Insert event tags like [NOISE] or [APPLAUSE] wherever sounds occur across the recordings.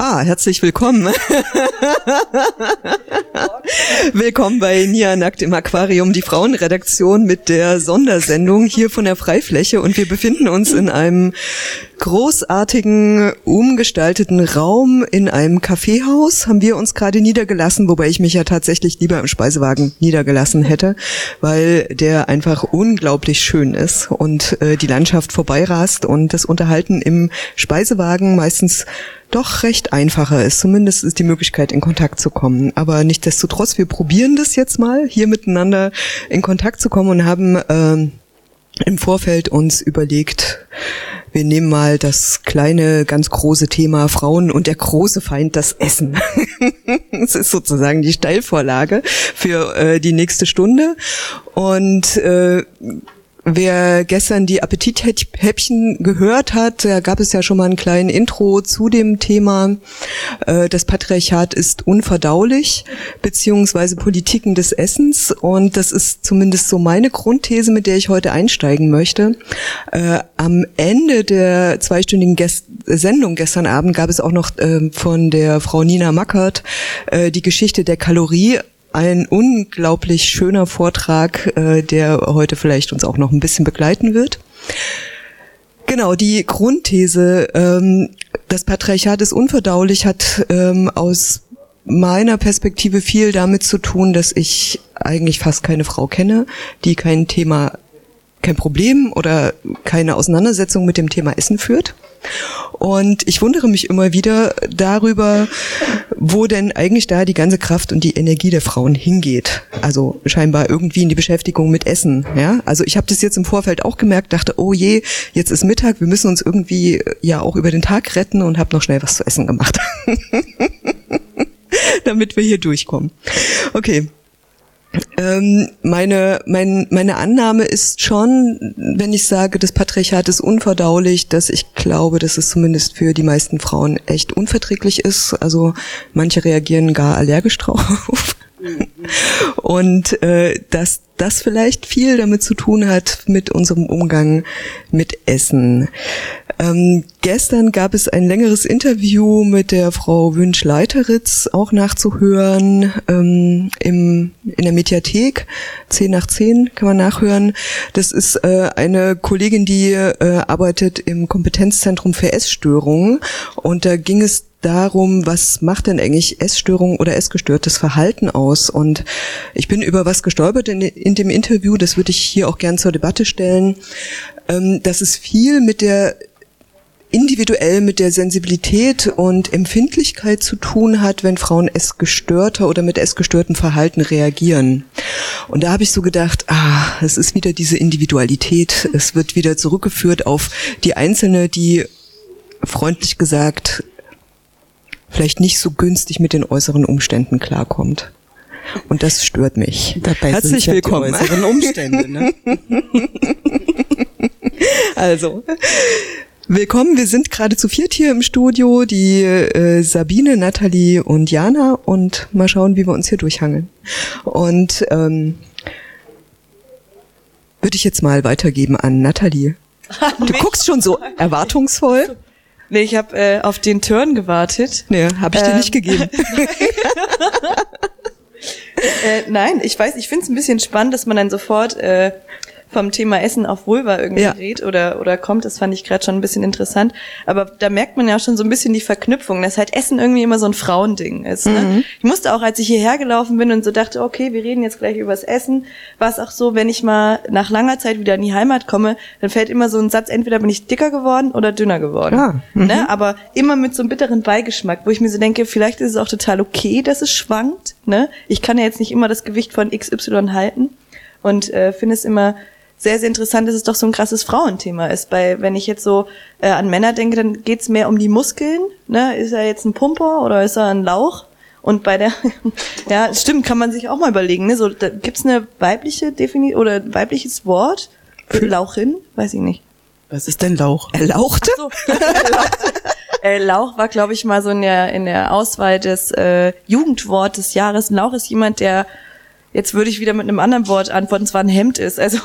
Ah, herzlich willkommen. willkommen bei Nia Nackt im Aquarium, die Frauenredaktion mit der Sondersendung hier von der Freifläche und wir befinden uns in einem großartigen, umgestalteten Raum in einem Kaffeehaus haben wir uns gerade niedergelassen, wobei ich mich ja tatsächlich lieber im Speisewagen niedergelassen hätte, weil der einfach unglaublich schön ist und äh, die Landschaft vorbeirast und das Unterhalten im Speisewagen meistens doch recht einfacher ist. Zumindest ist die Möglichkeit, in Kontakt zu kommen. Aber nichtsdestotrotz, wir probieren das jetzt mal, hier miteinander in Kontakt zu kommen und haben ähm, im Vorfeld uns überlegt, wir nehmen mal das kleine, ganz große Thema Frauen und der große Feind, das Essen. [LAUGHS] das ist sozusagen die Steilvorlage für äh, die nächste Stunde. Und äh, Wer gestern die Appetithäppchen gehört hat, da gab es ja schon mal einen kleinen Intro zu dem Thema. Äh, das Patriarchat ist unverdaulich, beziehungsweise Politiken des Essens. Und das ist zumindest so meine Grundthese, mit der ich heute einsteigen möchte. Äh, am Ende der zweistündigen Sendung gestern Abend gab es auch noch äh, von der Frau Nina Mackert die Geschichte der Kalorie ein unglaublich schöner Vortrag, äh, der heute vielleicht uns auch noch ein bisschen begleiten wird. Genau, die Grundthese, ähm, das Patriarchat ist unverdaulich, hat ähm, aus meiner Perspektive viel damit zu tun, dass ich eigentlich fast keine Frau kenne, die kein Thema, kein Problem oder keine Auseinandersetzung mit dem Thema Essen führt. Und ich wundere mich immer wieder darüber, wo denn eigentlich da die ganze Kraft und die Energie der Frauen hingeht. Also scheinbar irgendwie in die Beschäftigung mit Essen. Ja, also ich habe das jetzt im Vorfeld auch gemerkt, dachte, oh je, jetzt ist Mittag, wir müssen uns irgendwie ja auch über den Tag retten und habe noch schnell was zu essen gemacht, [LAUGHS] damit wir hier durchkommen. Okay. Ähm, meine, mein, meine Annahme ist schon, wenn ich sage, das Patriarchat ist unverdaulich, dass ich glaube, dass es zumindest für die meisten Frauen echt unverträglich ist. Also manche reagieren gar allergisch drauf. [LAUGHS] Und äh, dass das vielleicht viel damit zu tun hat mit unserem Umgang mit Essen. Ähm, gestern gab es ein längeres Interview mit der Frau Wünsch-Leiteritz, auch nachzuhören ähm, im, in der Mediathek. 10 nach 10 kann man nachhören. Das ist äh, eine Kollegin, die äh, arbeitet im Kompetenzzentrum für Essstörungen. Und da ging es darum, was macht denn eigentlich Essstörung oder essgestörtes Verhalten aus? Und ich bin über was gestolpert in, in dem Interview, das würde ich hier auch gern zur Debatte stellen, ähm, dass es viel mit der individuell mit der Sensibilität und Empfindlichkeit zu tun hat, wenn Frauen essgestörter oder mit essgestörtem Verhalten reagieren. Und da habe ich so gedacht, ah, es ist wieder diese Individualität, es wird wieder zurückgeführt auf die Einzelne, die freundlich gesagt vielleicht nicht so günstig mit den äußeren Umständen klarkommt. Und das stört mich. Dabei Herzlich sind willkommen. Die äußeren Umstände, ne? [LAUGHS] also, Willkommen, wir sind gerade zu viert hier im Studio, die äh, Sabine, Nathalie und Jana und mal schauen, wie wir uns hier durchhangeln. Und ähm, würde ich jetzt mal weitergeben an Nathalie. [LAUGHS] Du guckst schon so erwartungsvoll. Nee, ich habe äh, auf den Turn gewartet. Nee, habe ich ähm, dir nicht ähm, gegeben. [LAUGHS] äh, nein, ich weiß, ich finde es ein bisschen spannend, dass man dann sofort äh, vom Thema Essen auf Vulva irgendwie ja. redet oder, oder kommt. Das fand ich gerade schon ein bisschen interessant. Aber da merkt man ja schon so ein bisschen die Verknüpfung, dass halt Essen irgendwie immer so ein Frauending ist. Ne? Mhm. Ich musste auch, als ich hierher gelaufen bin und so dachte, okay, wir reden jetzt gleich übers Essen, war es auch so, wenn ich mal nach langer Zeit wieder in die Heimat komme, dann fällt immer so ein Satz, entweder bin ich dicker geworden oder dünner geworden. Ja. Ah, mhm. Ne? Aber immer mit so einem bitteren Beigeschmack, wo ich mir so denke, vielleicht ist es auch total okay, dass es schwankt. Ne? Ich kann ja jetzt nicht immer das Gewicht von XY halten und äh, finde es immer sehr, sehr interessant, dass es doch so ein krasses Frauenthema ist. Weil wenn ich jetzt so äh, an Männer denke, dann geht's mehr um die Muskeln. Ne? Ist er jetzt ein Pumper oder ist er ein Lauch? Und bei der, [LAUGHS] ja, stimmt, kann man sich auch mal überlegen. Ne? So, da gibt's eine weibliche Definition oder ein weibliches Wort für Lauchin? Weiß ich nicht. Was ist denn Lauch? Er lauchte? So. [LAUGHS] äh, Lauch war, glaube ich, mal so in der, in der Auswahl des äh, Jugendwort des Jahres. Lauch ist jemand, der Jetzt würde ich wieder mit einem anderen Wort antworten, zwar ein Hemd ist. Also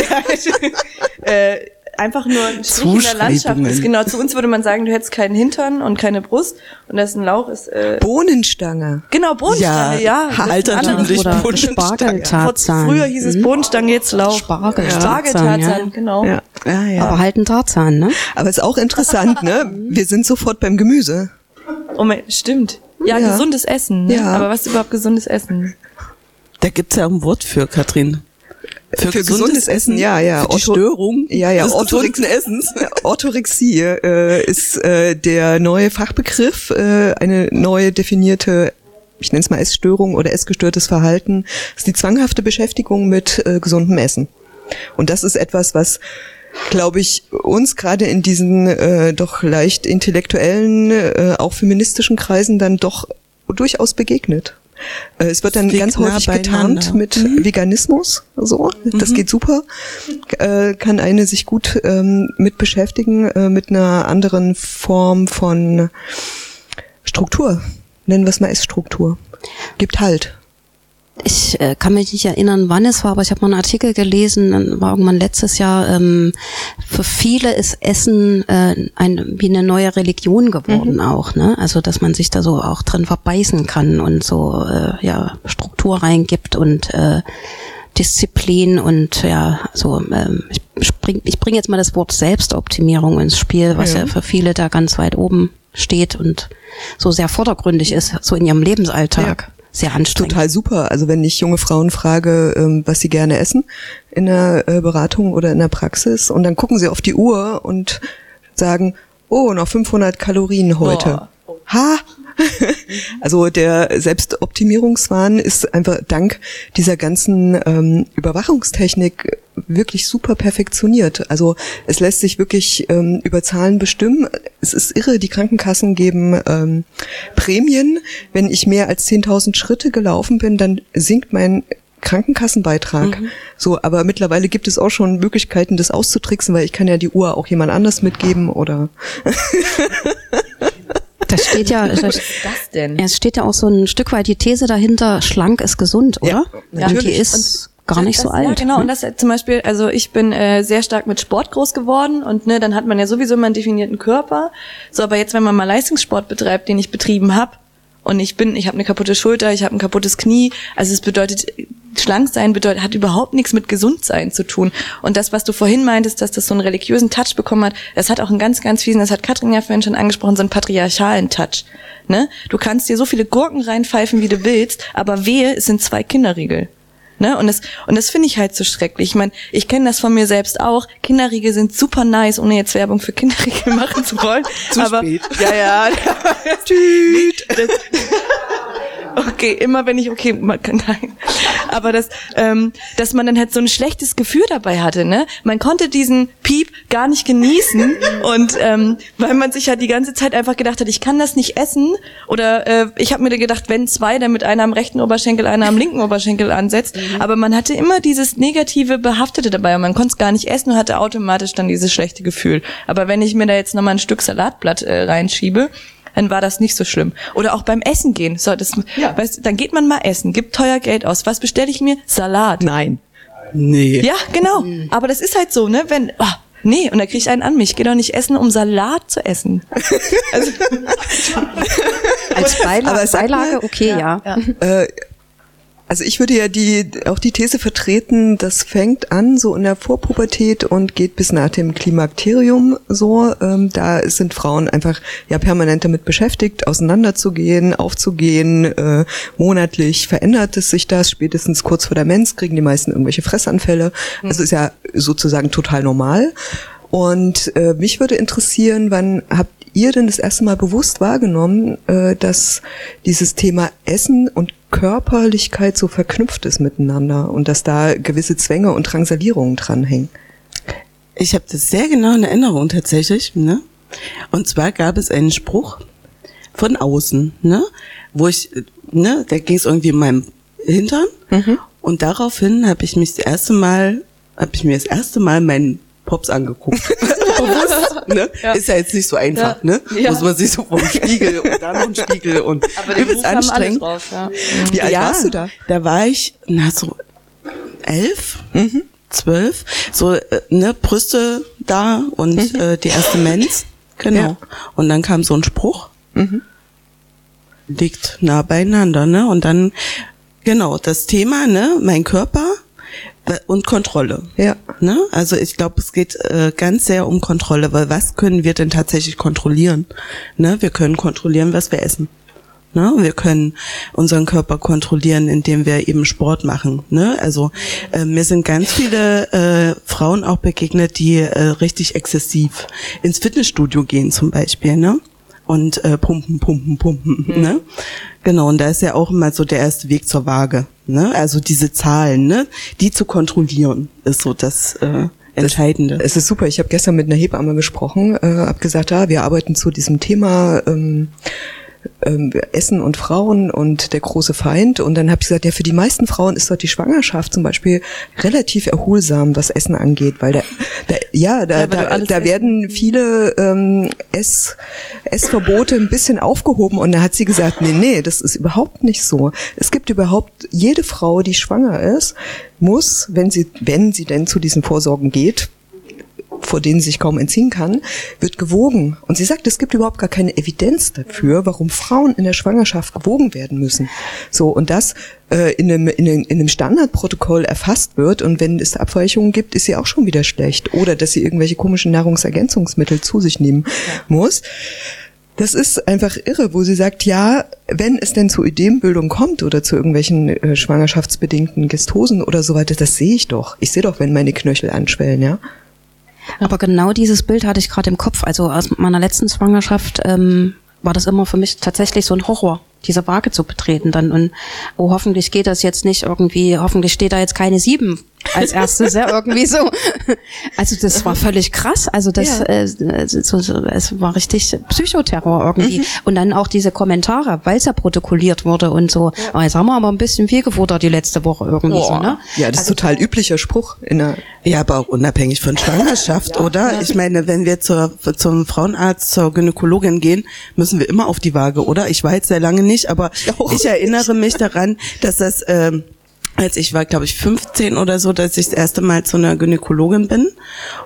[LAUGHS] äh, einfach nur ein Strich in der Landschaft ist. Genau, zu uns würde man sagen, du hättest keinen Hintern und keine Brust und das ist ein Lauch ist äh, Bohnenstange. Genau, Bohnenstange, ja. ja alternativ oder Spargeltarzan. Früher hieß es mhm. Bohnenstange, jetzt Lauch. Spargeltarzan, ja. genau. Ja. Ja, ja. Aber halt ein Tarzan, ne? Aber ist auch interessant, ne? [LAUGHS] Wir sind sofort beim Gemüse. Oh mein, stimmt. Ja, ja. gesundes Essen. Ne? Ja. Aber was ist überhaupt gesundes Essen? Da gibt's ja ein Wort für, Katrin. Für, für gesundes, gesundes Essen, ja, ja. Für die Störung ja, ja, des Orthorex Essens. Orthorexie äh, ist äh, der neue Fachbegriff, äh, eine neue definierte ich nenne es mal Essstörung oder essgestörtes Verhalten, ist die zwanghafte Beschäftigung mit äh, gesundem Essen. Und das ist etwas, was glaube ich, uns gerade in diesen äh, doch leicht intellektuellen, äh, auch feministischen Kreisen dann doch durchaus begegnet. Äh, es wird dann ganz häufig getarnt mit mhm. Veganismus, so. Das mhm. geht super. Äh, kann eine sich gut ähm, mit beschäftigen, äh, mit einer anderen Form von Struktur. Nennen wir es mal Essstruktur. Gibt halt ich äh, kann mich nicht erinnern, wann es war, aber ich habe mal einen Artikel gelesen, dann war irgendwann letztes Jahr, ähm, für viele ist Essen äh, ein, wie eine neue Religion geworden mhm. auch, ne? Also dass man sich da so auch drin verbeißen kann und so äh, ja Struktur reingibt und äh, Disziplin und ja, so ähm, ich bring, ich bring jetzt mal das Wort Selbstoptimierung ins Spiel, was ja. ja für viele da ganz weit oben steht und so sehr vordergründig ist, so in ihrem Lebensalltag. Ja sehr anstrengend. Total super. Also wenn ich junge Frauen frage, ähm, was sie gerne essen in der äh, Beratung oder in der Praxis und dann gucken sie auf die Uhr und sagen, oh, noch 500 Kalorien heute. Oh. Ha, [LAUGHS] also der Selbstoptimierungswahn ist einfach dank dieser ganzen ähm, Überwachungstechnik wirklich super perfektioniert. Also es lässt sich wirklich ähm, über Zahlen bestimmen. Es ist irre, die Krankenkassen geben ähm, Prämien. Wenn ich mehr als 10.000 Schritte gelaufen bin, dann sinkt mein Krankenkassenbeitrag. Mhm. So, aber mittlerweile gibt es auch schon Möglichkeiten, das auszutricksen, weil ich kann ja die Uhr auch jemand anders mitgeben oder [LAUGHS] Das steht ja, das, Was ist das denn? Es steht ja auch so ein Stück weit die These dahinter, schlank ist gesund, oder? Ja, Und die ist und gar nicht das, so alt. Ja, genau. Und das zum Beispiel, also ich bin äh, sehr stark mit Sport groß geworden und ne, dann hat man ja sowieso immer einen definierten Körper. So, aber jetzt, wenn man mal Leistungssport betreibt, den ich betrieben habe, und ich bin, ich habe eine kaputte Schulter, ich habe ein kaputtes Knie. Also es bedeutet, schlank sein bedeutet, hat überhaupt nichts mit gesund sein zu tun. Und das, was du vorhin meintest, dass das so einen religiösen Touch bekommen hat, das hat auch einen ganz, ganz fiesen, das hat Katrin ja vorhin schon angesprochen, so einen patriarchalen Touch. Ne? Du kannst dir so viele Gurken reinpfeifen, wie du willst, aber wehe, es sind zwei Kinderriegel. Ne? Und das, und das finde ich halt so schrecklich. Ich meine, ich kenne das von mir selbst auch. Kinderriegel sind super nice, ohne jetzt Werbung für Kinderriegel [LAUGHS] machen zu wollen. zu aber, spät. Ja, ja. [LAUGHS] [LAUGHS] Tüt. Okay, immer wenn ich, okay, [LAUGHS] nein. Aber das, ähm, dass man dann halt so ein schlechtes Gefühl dabei hatte, ne? Man konnte diesen Piep gar nicht genießen und ähm, weil man sich halt die ganze Zeit einfach gedacht hat, ich kann das nicht essen oder äh, ich habe mir gedacht, wenn zwei, dann mit einer am rechten Oberschenkel, einer am linken Oberschenkel ansetzt. Mhm. Aber man hatte immer dieses negative Behaftete dabei und man konnte es gar nicht essen und hatte automatisch dann dieses schlechte Gefühl. Aber wenn ich mir da jetzt nochmal ein Stück Salatblatt äh, reinschiebe, dann war das nicht so schlimm. Oder auch beim Essen gehen. So, das, ja. weißt, dann geht man mal essen, gibt teuer Geld aus. Was bestelle ich mir? Salat. Nein. Nee. Ja, genau. Aber das ist halt so, ne? Wenn, oh, nee, und da kriege ich einen an mich. Ich gehe doch nicht essen, um Salat zu essen. [LAUGHS] also, Als Beilage, Beilage okay, ja. ja. ja. Äh, also ich würde ja die auch die These vertreten, das fängt an so in der Vorpubertät und geht bis nach dem Klimakterium so. Ähm, da sind Frauen einfach ja permanent damit beschäftigt, auseinanderzugehen, aufzugehen. Äh, monatlich verändert es sich das. Spätestens kurz vor der Mens kriegen die meisten irgendwelche Fressanfälle. Mhm. Also ist ja sozusagen total normal. Und äh, mich würde interessieren, wann habt ihr denn das erste Mal bewusst wahrgenommen, äh, dass dieses Thema Essen und Körperlichkeit so verknüpft ist miteinander und dass da gewisse Zwänge und Drangsalierungen dranhängen? Ich habe das sehr genau in Erinnerung tatsächlich. Ne? Und zwar gab es einen Spruch von außen, ne? wo ich, ne, da ging es irgendwie in meinem Hintern mhm. und daraufhin habe ich mich das erste Mal, habe ich mir das erste Mal meinen Pops angeguckt. [LAUGHS] Bewusst, [LAUGHS] ne? Ja. Ist ja jetzt nicht so einfach, ja. ne? Ja. Muss man sich so vom Spiegel und dann noch ein Spiegel und [LAUGHS] Aber übelst anstrengend. Drauf, ja. Wie alt warst du da? Da war ich, na so elf, mhm. zwölf, so äh, ne Brüste da und mhm. äh, die erste Mens. Genau. Ja. Und dann kam so ein Spruch. Mhm. Liegt nah beieinander, ne? Und dann, genau, das Thema, ne, mein Körper und Kontrolle. Ja. Ne? Also ich glaube, es geht äh, ganz sehr um Kontrolle, weil was können wir denn tatsächlich kontrollieren? Ne? Wir können kontrollieren, was wir essen. Ne? Wir können unseren Körper kontrollieren, indem wir eben Sport machen. Ne? Also äh, mir sind ganz viele äh, Frauen auch begegnet, die äh, richtig exzessiv ins Fitnessstudio gehen zum Beispiel. Ne? und äh, pumpen, pumpen, pumpen. Mhm. Ne? Genau, und da ist ja auch immer so der erste Weg zur Waage. Ne? Also diese Zahlen, ne? die zu kontrollieren, ist so das äh, Entscheidende. Es ist super. Ich habe gestern mit einer Hebamme gesprochen, äh, habe gesagt, ja, wir arbeiten zu diesem Thema. Ähm, ähm, Essen und Frauen und der große Feind. Und dann habe ich gesagt, ja, für die meisten Frauen ist dort die Schwangerschaft zum Beispiel relativ erholsam, was Essen angeht, weil da, da ja, da, ja, da, da werden viele ähm, Ess, Essverbote ein bisschen aufgehoben. Und da hat sie gesagt, nee, nee, das ist überhaupt nicht so. Es gibt überhaupt jede Frau, die schwanger ist, muss, wenn sie, wenn sie denn zu diesen Vorsorgen geht, vor denen sie sich kaum entziehen kann, wird gewogen. Und sie sagt, es gibt überhaupt gar keine Evidenz dafür, warum Frauen in der Schwangerschaft gewogen werden müssen. So, und das äh, in, einem, in, einem, in einem Standardprotokoll erfasst wird und wenn es Abweichungen gibt, ist sie auch schon wieder schlecht. Oder dass sie irgendwelche komischen Nahrungsergänzungsmittel zu sich nehmen muss. Das ist einfach irre, wo sie sagt, ja, wenn es denn zu Ideenbildung kommt oder zu irgendwelchen äh, schwangerschaftsbedingten Gestosen oder so weiter, das sehe ich doch. Ich sehe doch, wenn meine Knöchel anschwellen, ja. Aber genau dieses Bild hatte ich gerade im Kopf. Also aus meiner letzten Schwangerschaft ähm, war das immer für mich tatsächlich so ein Horror, diese Waage zu betreten dann. Und oh, hoffentlich geht das jetzt nicht irgendwie, hoffentlich steht da jetzt keine sieben als erstes, ja, irgendwie so. Also das war völlig krass. Also das, ja. äh, so, so, es war richtig Psychoterror irgendwie. Mhm. Und dann auch diese Kommentare, weil es ja protokolliert wurde und so. Ja. Oh, jetzt haben wir aber ein bisschen viel gefuttert die letzte Woche irgendwie oh. so, ne? Ja, das also, ist total üblicher Spruch in der. Ja, aber auch unabhängig von Schwangerschaft, [LAUGHS] ja. oder? Ich meine, wenn wir zur, zum Frauenarzt, zur Gynäkologin gehen, müssen wir immer auf die Waage, oder? Ich war jetzt sehr lange nicht, aber ich, ich erinnere mich daran, dass das ähm, als ich war, glaube ich, 15 oder so, dass ich das erste Mal zu einer Gynäkologin bin.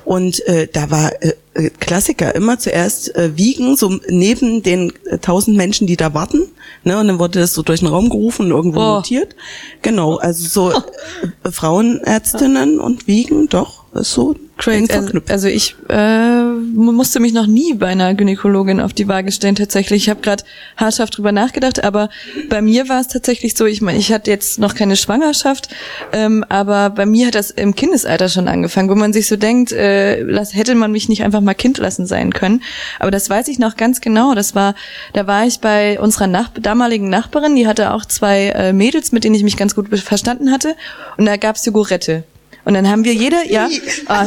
Und äh, da war äh, äh, Klassiker immer zuerst äh, wiegen, so neben den äh, tausend Menschen, die da warten. Ne? Und dann wurde das so durch den Raum gerufen und irgendwo oh. notiert. Genau, also so [LAUGHS] äh, Frauenärztinnen und wiegen, doch, so Crazy. Also, also ich äh, musste mich noch nie bei einer Gynäkologin auf die Waage stellen tatsächlich. Ich habe gerade haarscharf drüber nachgedacht, aber bei mir war es tatsächlich so, ich meine, ich hatte jetzt noch keine Schwangerschaft, ähm, aber bei mir hat das im Kindesalter schon angefangen, wo man sich so denkt, äh, lass, hätte man mich nicht einfach mal Kind lassen sein können. Aber das weiß ich noch ganz genau. Das war, da war ich bei unserer Nach damaligen Nachbarin, die hatte auch zwei äh, Mädels, mit denen ich mich ganz gut verstanden hatte. Und da gab's Jogurette. Und dann haben wir jede, ja. Ah,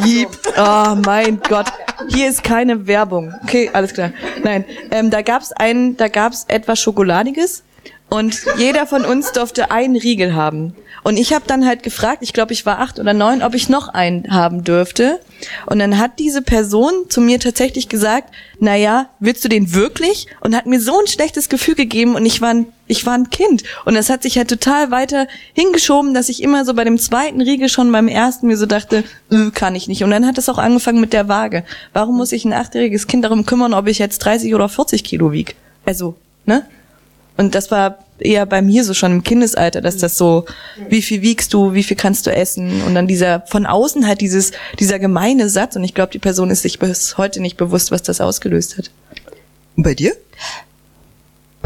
oh mein Gott. Hier ist keine Werbung. Okay, alles klar. Nein, ähm, da gab's ein, da gab's etwas Schokoladiges und jeder von uns durfte einen Riegel haben. Und ich habe dann halt gefragt, ich glaube, ich war acht oder neun, ob ich noch einen haben dürfte. Und dann hat diese Person zu mir tatsächlich gesagt, na ja, willst du den wirklich? Und hat mir so ein schlechtes Gefühl gegeben und ich war ein, ich war ein Kind. Und das hat sich halt total weiter hingeschoben, dass ich immer so bei dem zweiten Riegel schon beim ersten mir so dachte, äh, kann ich nicht. Und dann hat es auch angefangen mit der Waage. Warum muss ich ein achtjähriges Kind darum kümmern, ob ich jetzt 30 oder 40 Kilo wieg? Also, ne? Und das war eher bei mir so schon im Kindesalter, dass das so, wie viel wiegst du, wie viel kannst du essen? Und dann dieser, von außen halt dieses, dieser gemeine Satz. Und ich glaube, die Person ist sich bis heute nicht bewusst, was das ausgelöst hat. Und bei dir?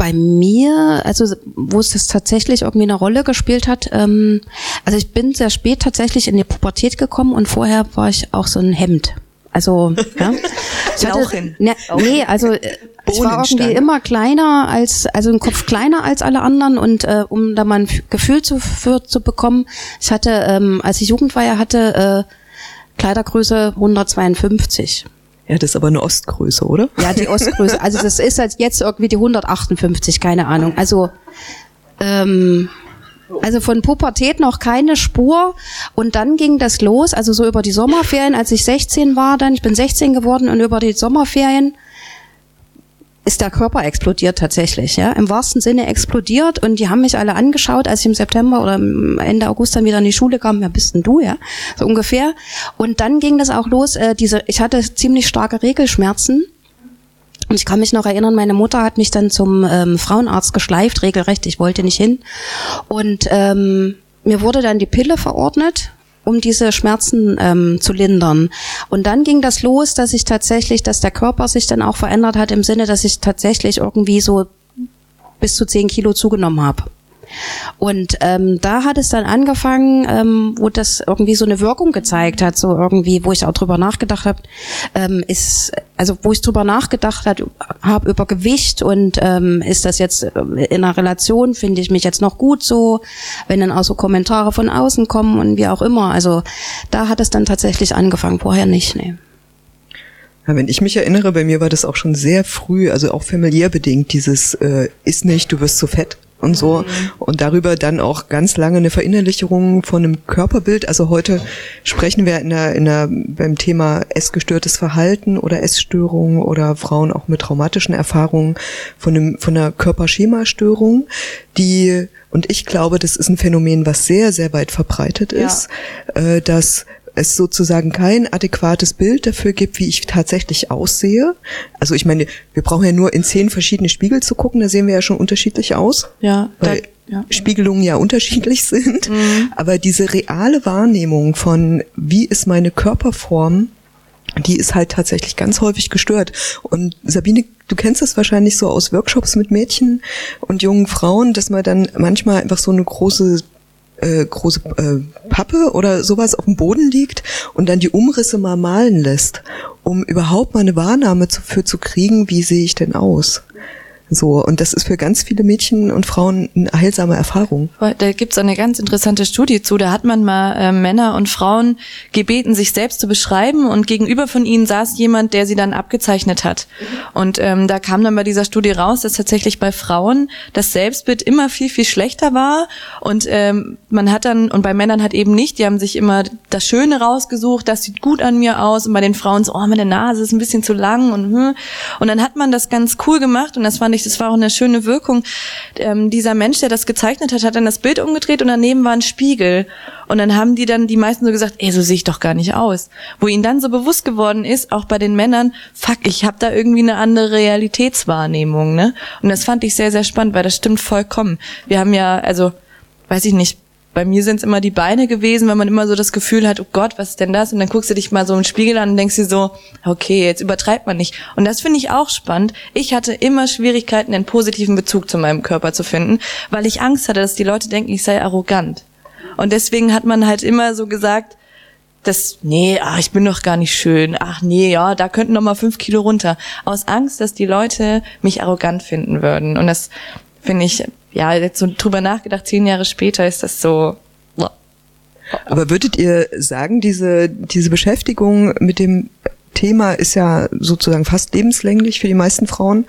Bei mir, also wo es das tatsächlich irgendwie eine Rolle gespielt hat, ähm, also ich bin sehr spät tatsächlich in die Pubertät gekommen und vorher war ich auch so ein Hemd. Also, [LAUGHS] ja. Ich hatte, ne, nee, also äh, ich war irgendwie immer kleiner als, also ein Kopf kleiner als alle anderen und äh, um da mal ein Gefühl zu, für, zu bekommen, ich hatte, ähm, als ich Jugendweihe hatte, äh, Kleidergröße 152. Ja, das ist aber eine Ostgröße, oder? Ja, die Ostgröße. Also das ist halt jetzt irgendwie die 158, keine Ahnung. Also ähm, also von Pubertät noch keine Spur. Und dann ging das los, also so über die Sommerferien, als ich 16 war dann, ich bin 16 geworden und über die Sommerferien ist der Körper explodiert tatsächlich, ja, im wahrsten Sinne explodiert. Und die haben mich alle angeschaut, als ich im September oder Ende August dann wieder in die Schule kam, wer bist denn du, ja, so ungefähr. Und dann ging das auch los, äh, diese, ich hatte ziemlich starke Regelschmerzen. Und ich kann mich noch erinnern, meine Mutter hat mich dann zum ähm, Frauenarzt geschleift, regelrecht, ich wollte nicht hin. Und ähm, mir wurde dann die Pille verordnet um diese Schmerzen ähm, zu lindern. Und dann ging das los, dass ich tatsächlich, dass der Körper sich dann auch verändert hat im Sinne, dass ich tatsächlich irgendwie so bis zu zehn Kilo zugenommen habe. Und ähm, da hat es dann angefangen, ähm, wo das irgendwie so eine Wirkung gezeigt hat, so irgendwie, wo ich auch drüber nachgedacht habe, ähm, ist, also wo ich drüber nachgedacht habe über Gewicht und ähm, ist das jetzt äh, in einer Relation, finde ich mich jetzt noch gut so, wenn dann auch so Kommentare von außen kommen und wie auch immer. Also da hat es dann tatsächlich angefangen, vorher nicht, nee. Ja, wenn ich mich erinnere, bei mir war das auch schon sehr früh, also auch familiär bedingt, dieses äh, ist nicht, du wirst zu fett und so. Mhm. Und darüber dann auch ganz lange eine Verinnerlichung von einem Körperbild. Also heute sprechen wir in der, in der, beim Thema essgestörtes Verhalten oder Essstörung oder Frauen auch mit traumatischen Erfahrungen von einem, von einer Körperschemastörung, die, und ich glaube, das ist ein Phänomen, was sehr, sehr weit verbreitet ist, ja. äh, dass es sozusagen kein adäquates Bild dafür gibt, wie ich tatsächlich aussehe. Also ich meine, wir brauchen ja nur in zehn verschiedene Spiegel zu gucken, da sehen wir ja schon unterschiedlich aus. Ja. Weil ja. Spiegelungen ja unterschiedlich [LAUGHS] sind. Mhm. Aber diese reale Wahrnehmung von, wie ist meine Körperform, die ist halt tatsächlich ganz häufig gestört. Und Sabine, du kennst das wahrscheinlich so aus Workshops mit Mädchen und jungen Frauen, dass man dann manchmal einfach so eine große äh, große äh, Pappe oder sowas auf dem Boden liegt und dann die Umrisse mal malen lässt, um überhaupt mal eine Wahrnahme dafür zu kriegen, wie sehe ich denn aus. So, und das ist für ganz viele Mädchen und Frauen eine heilsame Erfahrung. Da gibt's eine ganz interessante Studie zu. Da hat man mal äh, Männer und Frauen gebeten, sich selbst zu beschreiben und gegenüber von ihnen saß jemand, der sie dann abgezeichnet hat. Und ähm, da kam dann bei dieser Studie raus, dass tatsächlich bei Frauen das Selbstbild immer viel, viel schlechter war. Und ähm, man hat dann, und bei Männern hat eben nicht, die haben sich immer das Schöne rausgesucht, das sieht gut an mir aus. Und bei den Frauen so, oh, meine Nase ist ein bisschen zu lang und hm. Und dann hat man das ganz cool gemacht und das fand ich, das war auch eine schöne Wirkung. Ähm, dieser Mensch, der das gezeichnet hat, hat dann das Bild umgedreht und daneben war ein Spiegel. Und dann haben die dann die meisten so gesagt, ey, so sehe ich doch gar nicht aus. Wo ihnen dann so bewusst geworden ist, auch bei den Männern, fuck, ich habe da irgendwie eine andere Realitätswahrnehmung, ne? Und das fand ich sehr, sehr spannend, weil das stimmt vollkommen. Wir haben ja, also, weiß ich nicht, bei mir sind es immer die Beine gewesen, weil man immer so das Gefühl hat, oh Gott, was ist denn das? Und dann guckst du dich mal so im Spiegel an und denkst dir so, okay, jetzt übertreibt man nicht. Und das finde ich auch spannend. Ich hatte immer Schwierigkeiten, einen positiven Bezug zu meinem Körper zu finden, weil ich Angst hatte, dass die Leute denken, ich sei arrogant. Und deswegen hat man halt immer so gesagt, das, nee, ach, ich bin doch gar nicht schön. Ach nee, ja, da könnten noch mal fünf Kilo runter. Aus Angst, dass die Leute mich arrogant finden würden. Und das finde ich ja, jetzt so drüber nachgedacht, zehn Jahre später ist das so. Aber würdet ihr sagen, diese, diese Beschäftigung mit dem Thema ist ja sozusagen fast lebenslänglich für die meisten Frauen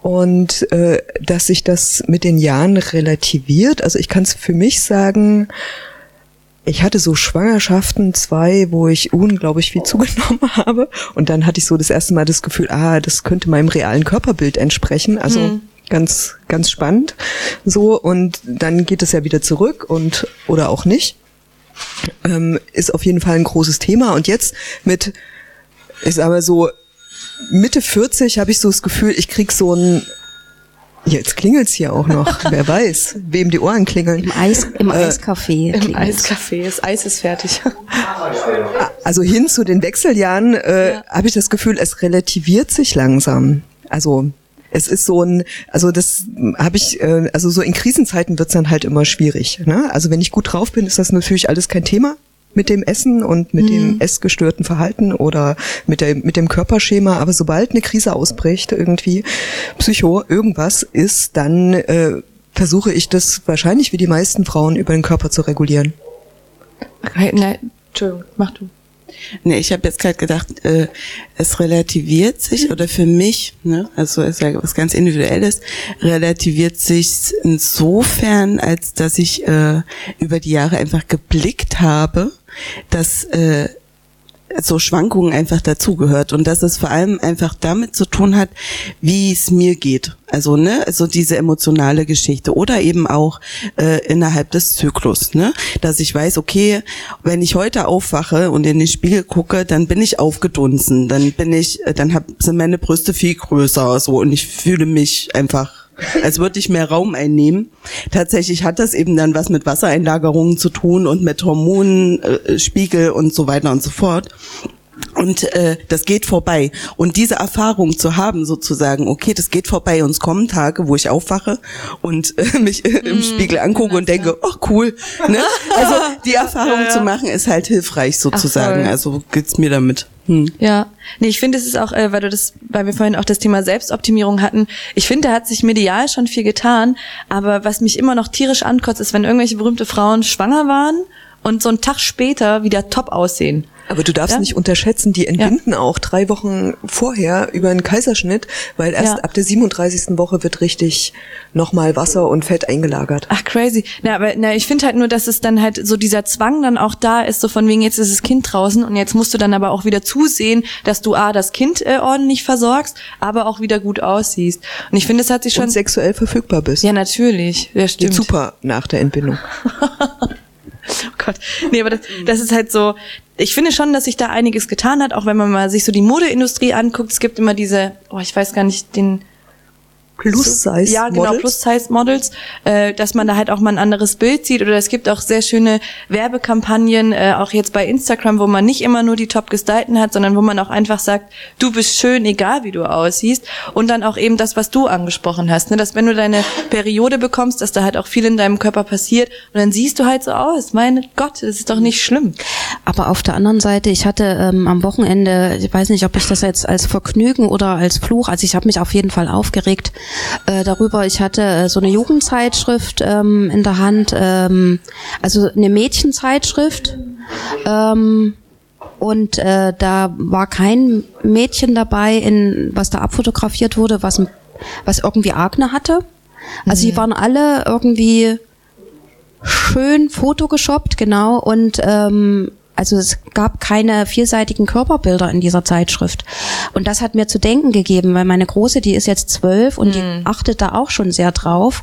und äh, dass sich das mit den Jahren relativiert. Also ich kann es für mich sagen, ich hatte so Schwangerschaften, zwei, wo ich unglaublich viel zugenommen [LAUGHS] habe. Und dann hatte ich so das erste Mal das Gefühl, ah, das könnte meinem realen Körperbild entsprechen. Also hm ganz, ganz spannend. So, und dann geht es ja wieder zurück und, oder auch nicht. Ähm, ist auf jeden Fall ein großes Thema. Und jetzt mit, ist aber so Mitte 40 habe ich so das Gefühl, ich krieg so ein Jetzt klingelt's hier auch noch. [LAUGHS] Wer weiß, wem die Ohren klingeln. Im, Eis, im äh, Eiscafé. Im Eiscafé. Das Eis ist fertig. [LAUGHS] Also hin zu den Wechseljahren äh, ja. habe ich das Gefühl, es relativiert sich langsam. Also es ist so ein, also das habe ich, äh, also so in Krisenzeiten wird's dann halt immer schwierig. Ne? Also wenn ich gut drauf bin, ist das natürlich alles kein Thema mit dem Essen und mit mhm. dem essgestörten Verhalten oder mit, der, mit dem Körperschema. Aber sobald eine Krise ausbricht, irgendwie Psycho, irgendwas ist, dann äh, versuche ich das wahrscheinlich wie die meisten Frauen über den Körper zu regulieren. Okay, nein, Entschuldigung, mach du. Nee, ich habe jetzt gerade gedacht, äh, es relativiert sich oder für mich, ne, also ist ja was ganz Individuelles, relativiert sich insofern, als dass ich äh, über die Jahre einfach geblickt habe, dass äh, so Schwankungen einfach dazugehört. Und dass es vor allem einfach damit zu tun hat, wie es mir geht. Also ne, also diese emotionale Geschichte. Oder eben auch äh, innerhalb des Zyklus, ne, dass ich weiß, okay, wenn ich heute aufwache und in den Spiegel gucke, dann bin ich aufgedunsen, dann bin ich, äh, dann hab, sind meine Brüste viel größer, so. Und ich fühle mich einfach als würde ich mehr Raum einnehmen. Tatsächlich hat das eben dann was mit Wassereinlagerungen zu tun und mit Hormonspiegel und so weiter und so fort. Und äh, das geht vorbei. Und diese Erfahrung zu haben, sozusagen, okay, das geht vorbei und es kommen Tage, wo ich aufwache und äh, [LAUGHS] mich äh, im mm, Spiegel angucke und denke, ach oh, cool. Ne? [LAUGHS] Also die Erfahrung ja, ja. zu machen ist halt hilfreich sozusagen. Ach, also geht's mir damit. Hm. Ja, nee, ich finde, es ist auch, äh, weil du das, weil wir vorhin auch das Thema Selbstoptimierung hatten. Ich finde, da hat sich medial schon viel getan. Aber was mich immer noch tierisch ankotzt, ist, wenn irgendwelche berühmte Frauen schwanger waren und so einen Tag später wieder top aussehen. Aber du darfst ja? nicht unterschätzen, die entbinden ja. auch drei Wochen vorher über einen Kaiserschnitt, weil erst ja. ab der 37. Woche wird richtig nochmal Wasser und Fett eingelagert. Ach crazy. Na, aber na, ich finde halt nur, dass es dann halt so dieser Zwang dann auch da ist, so von wegen jetzt ist das Kind draußen und jetzt musst du dann aber auch wieder zusehen, dass du A, das Kind äh, ordentlich versorgst, aber auch wieder gut aussiehst. Und ich finde, es hat sich schon... Und sexuell verfügbar bist. Ja, natürlich. Ja, stimmt. Geht super nach der Entbindung. [LAUGHS] Gott. Nee, aber das, das ist halt so, ich finde schon, dass sich da einiges getan hat, auch wenn man mal sich so die Modeindustrie anguckt. Es gibt immer diese, oh, ich weiß gar nicht, den Plus-Size-Models. Ja, genau, Plus-Size-Models, äh, dass man da halt auch mal ein anderes Bild sieht. Oder es gibt auch sehr schöne Werbekampagnen, äh, auch jetzt bei Instagram, wo man nicht immer nur die top gestylten hat, sondern wo man auch einfach sagt, du bist schön, egal wie du aussiehst. Und dann auch eben das, was du angesprochen hast, ne? dass wenn du deine Periode bekommst, dass da halt auch viel in deinem Körper passiert und dann siehst du halt so aus. Mein Gott, das ist doch nicht schlimm. Aber auf der anderen Seite, ich hatte ähm, am Wochenende, ich weiß nicht, ob ich das jetzt als Vergnügen oder als Fluch, also ich habe mich auf jeden Fall aufgeregt, äh, darüber. Ich hatte äh, so eine Jugendzeitschrift ähm, in der Hand, ähm, also eine Mädchenzeitschrift. Ähm, und äh, da war kein Mädchen dabei, in was da abfotografiert wurde, was, was irgendwie Akne hatte. Also mhm. die waren alle irgendwie schön fotogeshoppt, genau, und ähm, also es gab keine vielseitigen Körperbilder in dieser Zeitschrift. Und das hat mir zu denken gegeben, weil meine Große, die ist jetzt zwölf und mhm. die achtet da auch schon sehr drauf.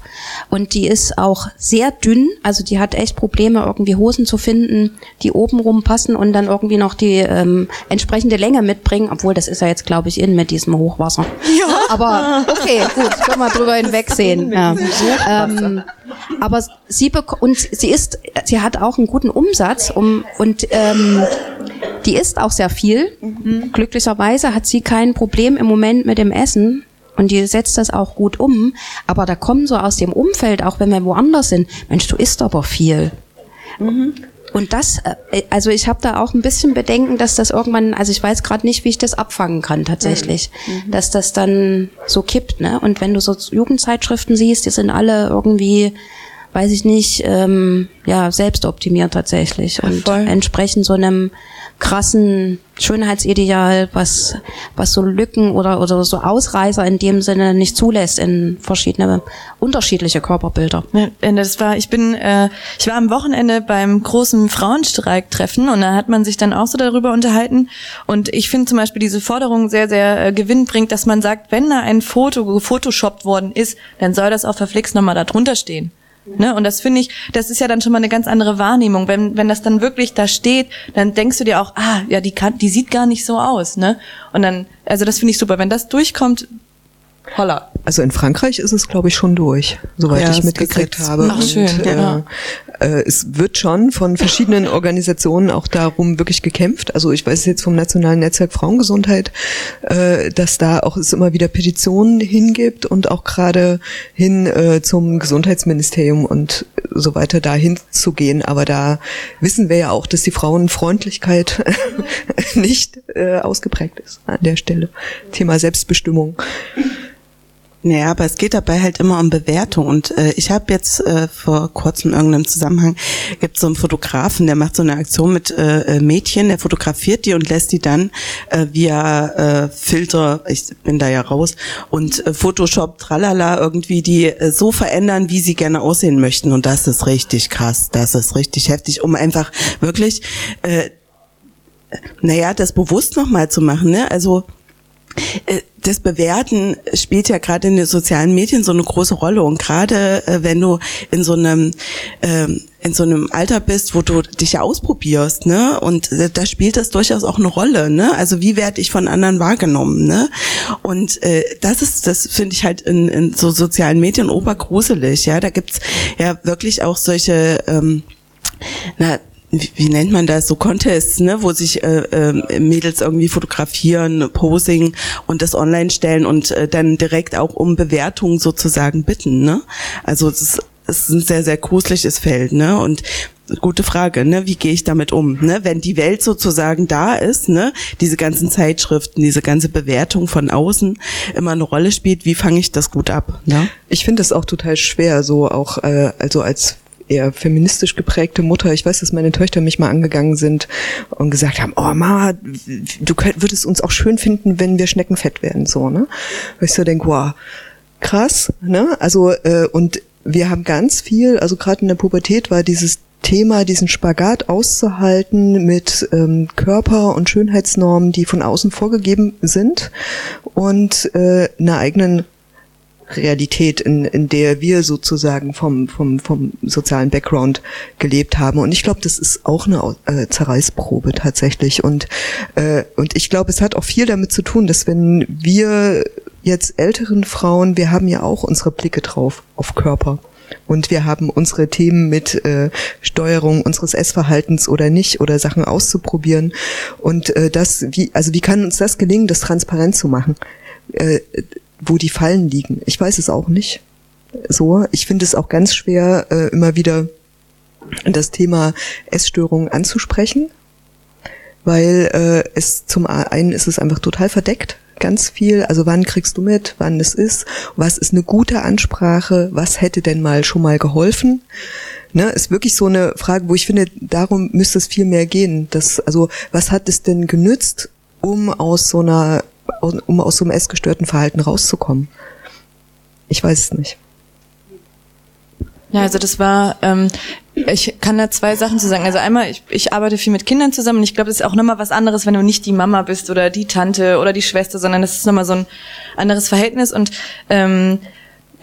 Und die ist auch sehr dünn, also die hat echt Probleme, irgendwie Hosen zu finden, die obenrum passen und dann irgendwie noch die ähm, entsprechende Länge mitbringen, obwohl das ist ja jetzt, glaube ich, in mit diesem Hochwasser. Ja. Aber okay, gut, können wir drüber hinwegsehen. [LAUGHS] Ja. Ähm, aber sie und sie ist, sie hat auch einen guten Umsatz um und äh, ähm, die isst auch sehr viel. Mhm. Glücklicherweise hat sie kein Problem im Moment mit dem Essen. Und die setzt das auch gut um. Aber da kommen so aus dem Umfeld, auch wenn wir woanders sind, Mensch, du isst aber viel. Mhm. Und das, äh, also ich habe da auch ein bisschen Bedenken, dass das irgendwann, also ich weiß gerade nicht, wie ich das abfangen kann tatsächlich, mhm. dass das dann so kippt, ne? Und wenn du so Jugendzeitschriften siehst, die sind alle irgendwie weiß ich nicht, ähm, ja, selbst optimiert tatsächlich und Voll. entsprechend so einem krassen Schönheitsideal, was, was so Lücken oder, oder so Ausreißer in dem Sinne nicht zulässt in verschiedene unterschiedliche Körperbilder. Ja, das war, ich bin, äh, ich war am Wochenende beim großen Frauenstreiktreffen und da hat man sich dann auch so darüber unterhalten. Und ich finde zum Beispiel diese Forderung sehr, sehr äh, gewinnbringend, dass man sagt, wenn da ein Foto gefotoshoppt worden ist, dann soll das auch verflixt nochmal da drunter stehen. Ne? Und das finde ich, das ist ja dann schon mal eine ganz andere Wahrnehmung. Wenn, wenn das dann wirklich da steht, dann denkst du dir auch, ah, ja, die kann, die sieht gar nicht so aus, ne? Und dann, also das finde ich super. Wenn das durchkommt, holla. Also in Frankreich ist es, glaube ich, schon durch, soweit ja, ich mitgekriegt habe. Ach, schön, und, ja. äh, äh, es wird schon von verschiedenen Organisationen auch darum wirklich gekämpft. Also ich weiß jetzt vom Nationalen Netzwerk Frauengesundheit, äh, dass da auch es immer wieder Petitionen hingibt und auch gerade hin äh, zum Gesundheitsministerium und so weiter dahin zu gehen. Aber da wissen wir ja auch, dass die Frauenfreundlichkeit [LAUGHS] nicht äh, ausgeprägt ist an der Stelle. Thema Selbstbestimmung. Naja, aber es geht dabei halt immer um Bewertung. Und äh, ich habe jetzt äh, vor kurzem in irgendeinem Zusammenhang, gibt so einen Fotografen, der macht so eine Aktion mit äh, äh, Mädchen, der fotografiert die und lässt die dann äh, via äh, Filter, ich bin da ja raus, und äh, Photoshop, tralala, irgendwie die äh, so verändern, wie sie gerne aussehen möchten. Und das ist richtig krass, das ist richtig heftig, um einfach wirklich... Äh, naja, das bewusst nochmal zu machen, ne? Also das Bewerten spielt ja gerade in den sozialen Medien so eine große Rolle und gerade äh, wenn du in so einem ähm, in so einem Alter bist, wo du dich ja ausprobierst, ne? Und äh, da spielt das durchaus auch eine Rolle, ne? Also wie werde ich von anderen wahrgenommen, ne? Und äh, das ist, das finde ich halt in, in so sozialen Medien obergruselig, ja. Da gibt's ja wirklich auch solche ähm, na, wie, wie nennt man das, so Contests, ne, wo sich äh, äh, Mädels irgendwie fotografieren, Posing und das online stellen und äh, dann direkt auch um Bewertung sozusagen bitten, ne? Also es ist, es ist ein sehr, sehr gruseliges Feld, ne? Und gute Frage, ne? Wie gehe ich damit um? Ne? Wenn die Welt sozusagen da ist, ne, diese ganzen Zeitschriften, diese ganze Bewertung von außen immer eine Rolle spielt, wie fange ich das gut ab? Ne? Ich finde es auch total schwer, so auch äh, also als eher feministisch geprägte Mutter. Ich weiß, dass meine Töchter mich mal angegangen sind und gesagt haben, oh Mama, du könnt, würdest uns auch schön finden, wenn wir Schneckenfett werden, so, ne? Weil ich so denke, wow, krass, ne? Also, äh, und wir haben ganz viel, also gerade in der Pubertät war dieses Thema, diesen Spagat auszuhalten mit ähm, Körper- und Schönheitsnormen, die von außen vorgegeben sind und äh, einer eigenen Realität, in, in der wir sozusagen vom, vom, vom sozialen Background gelebt haben. Und ich glaube, das ist auch eine äh, Zerreißprobe tatsächlich. Und, äh, und ich glaube, es hat auch viel damit zu tun, dass wenn wir jetzt älteren Frauen, wir haben ja auch unsere Blicke drauf auf Körper. Und wir haben unsere Themen mit äh, Steuerung unseres Essverhaltens oder nicht oder Sachen auszuprobieren. Und äh, das, wie, also wie kann uns das gelingen, das transparent zu machen? Äh, wo die Fallen liegen. Ich weiß es auch nicht. So, ich finde es auch ganz schwer, äh, immer wieder das Thema Essstörungen anzusprechen, weil äh, es zum einen ist es einfach total verdeckt, ganz viel. Also wann kriegst du mit, wann es ist, was ist eine gute Ansprache, was hätte denn mal schon mal geholfen? Ne, ist wirklich so eine Frage, wo ich finde, darum müsste es viel mehr gehen. Das, also was hat es denn genützt, um aus so einer um aus so einem essgestörten Verhalten rauszukommen? Ich weiß es nicht. Ja, also das war, ähm, ich kann da zwei Sachen zu sagen. Also einmal, ich, ich arbeite viel mit Kindern zusammen und ich glaube, das ist auch nochmal was anderes, wenn du nicht die Mama bist oder die Tante oder die Schwester, sondern das ist nochmal so ein anderes Verhältnis und ähm,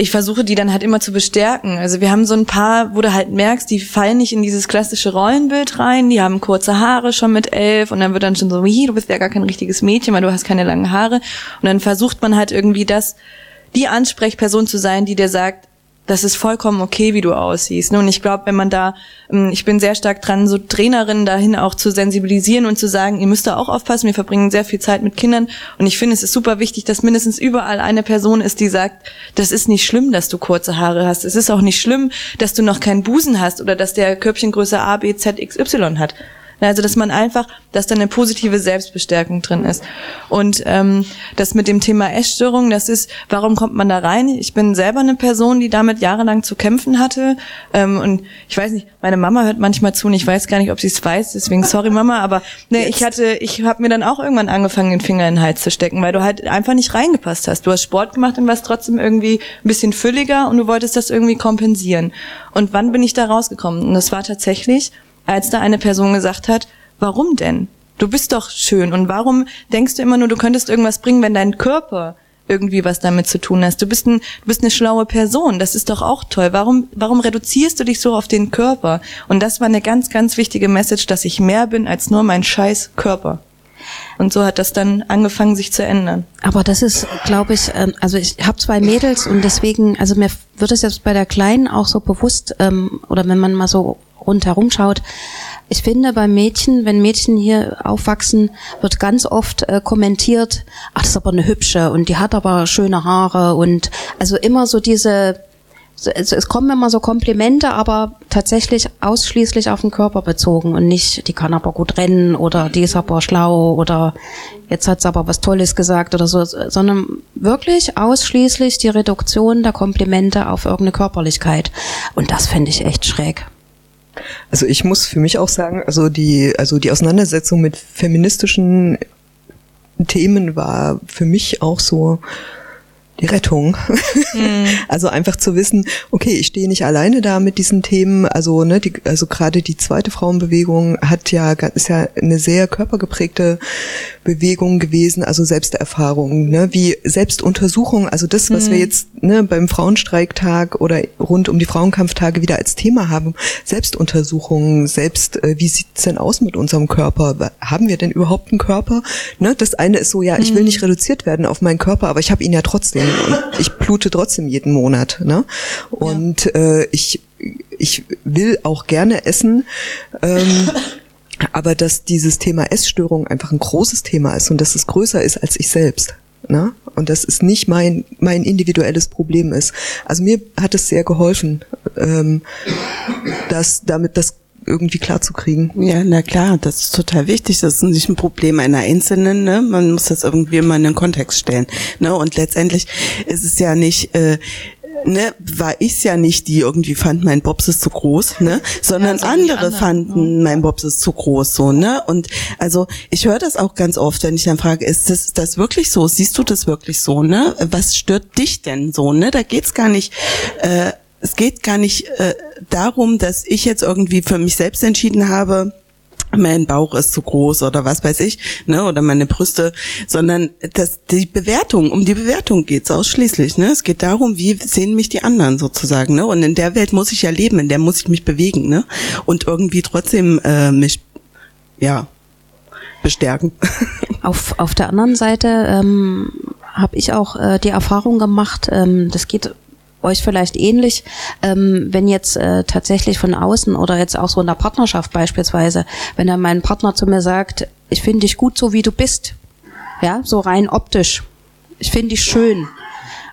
ich versuche die dann halt immer zu bestärken. Also wir haben so ein paar, wo du halt merkst, die fallen nicht in dieses klassische Rollenbild rein, die haben kurze Haare schon mit elf und dann wird dann schon so, wie, du bist ja gar kein richtiges Mädchen, weil du hast keine langen Haare. Und dann versucht man halt irgendwie das, die Ansprechperson zu sein, die dir sagt, das ist vollkommen okay, wie du aussiehst. Ne? Und ich glaube, wenn man da, ähm, ich bin sehr stark dran, so Trainerinnen dahin auch zu sensibilisieren und zu sagen, ihr müsst da auch aufpassen, wir verbringen sehr viel Zeit mit Kindern und ich finde, es ist super wichtig, dass mindestens überall eine Person ist, die sagt, das ist nicht schlimm, dass du kurze Haare hast. Es ist auch nicht schlimm, dass du noch keinen Busen hast oder dass der Körbchengröße A, B, Z, X, Y hat. Also dass man einfach, dass da eine positive Selbstbestärkung drin ist. Und ähm, das mit dem Thema Essstörung, das ist, warum kommt man da rein? Ich bin selber eine Person, die damit jahrelang zu kämpfen hatte. Ähm, und ich weiß nicht, meine Mama hört manchmal zu und ich weiß gar nicht, ob sie es weiß, deswegen sorry Mama, aber ne, ich hatte, ich habe mir dann auch irgendwann angefangen, den Finger in den Hals zu stecken, weil du halt einfach nicht reingepasst hast. Du hast Sport gemacht und warst trotzdem irgendwie ein bisschen fülliger und du wolltest das irgendwie kompensieren. Und wann bin ich da rausgekommen? Und das war tatsächlich als da eine Person gesagt hat, warum denn? Du bist doch schön und warum denkst du immer nur, du könntest irgendwas bringen, wenn dein Körper irgendwie was damit zu tun hast. Du bist, ein, du bist eine schlaue Person, das ist doch auch toll. Warum, warum reduzierst du dich so auf den Körper? Und das war eine ganz, ganz wichtige Message, dass ich mehr bin als nur mein scheiß Körper. Und so hat das dann angefangen, sich zu ändern. Aber das ist, glaube ich, ähm, also ich habe zwei Mädels und deswegen, also mir wird es jetzt bei der Kleinen auch so bewusst, ähm, oder wenn man mal so rundherum schaut. Ich finde bei Mädchen, wenn Mädchen hier aufwachsen, wird ganz oft äh, kommentiert, ach, das ist aber eine hübsche und die hat aber schöne Haare und also immer so diese es, es kommen immer so Komplimente, aber tatsächlich ausschließlich auf den Körper bezogen und nicht, die kann aber gut rennen oder die ist aber schlau oder jetzt hat sie aber was Tolles gesagt oder so, sondern wirklich ausschließlich die Reduktion der Komplimente auf irgendeine Körperlichkeit. Und das finde ich echt schräg. Also ich muss für mich auch sagen, also die, also die Auseinandersetzung mit feministischen Themen war für mich auch so die Rettung. Mhm. [LAUGHS] Also einfach zu wissen, okay, ich stehe nicht alleine da mit diesen Themen. Also, ne, die, also gerade die zweite Frauenbewegung hat ja, ist ja eine sehr körpergeprägte Bewegung gewesen, also Selbsterfahrung, ne, wie Selbstuntersuchung, also das, was mhm. wir jetzt ne, beim Frauenstreiktag oder rund um die Frauenkampftage wieder als Thema haben, Selbstuntersuchung, selbst, äh, wie sieht's denn aus mit unserem Körper? Haben wir denn überhaupt einen Körper? Ne, das eine ist so, ja, ich will mhm. nicht reduziert werden auf meinen Körper, aber ich habe ihn ja trotzdem und ich blute trotzdem jeden Monat. Ne? Und ja. äh, ich, ich will auch gerne essen. Ähm, aber dass dieses Thema Essstörung einfach ein großes Thema ist und dass es größer ist als ich selbst. Ne? Und dass es nicht mein, mein individuelles Problem ist. Also mir hat es sehr geholfen, ähm, dass damit das irgendwie klar zu kriegen. Ja, na klar, das ist total wichtig. Das ist nicht ein Problem einer Einzelnen. Ne? Man muss das irgendwie mal in den Kontext stellen. Ne? Und letztendlich ist es ja nicht äh, ne, war ich ja nicht, die irgendwie fand, mein Bobs ist zu groß, ne, sondern ja, andere anderen, fanden, ja. mein Bobs ist zu groß, so, ne, und also ich höre das auch ganz oft, wenn ich dann frage, ist das, das wirklich so? Siehst du das wirklich so, ne? Was stört dich denn so, ne? Da geht's gar nicht, äh, es geht gar nicht äh, darum, dass ich jetzt irgendwie für mich selbst entschieden habe, mein Bauch ist zu groß oder was weiß ich, ne, oder meine Brüste, sondern das, die Bewertung, um die Bewertung geht's ausschließlich, ne. Es geht darum, wie sehen mich die anderen sozusagen, ne. Und in der Welt muss ich ja leben, in der muss ich mich bewegen, ne. Und irgendwie trotzdem äh, mich, ja, bestärken. [LAUGHS] Auf, auf der anderen Seite ähm, habe ich auch äh, die Erfahrung gemacht, ähm, das geht euch vielleicht ähnlich, ähm, wenn jetzt äh, tatsächlich von außen oder jetzt auch so in der Partnerschaft beispielsweise, wenn dann mein Partner zu mir sagt, ich finde dich gut so wie du bist, ja, so rein optisch, ich finde dich schön.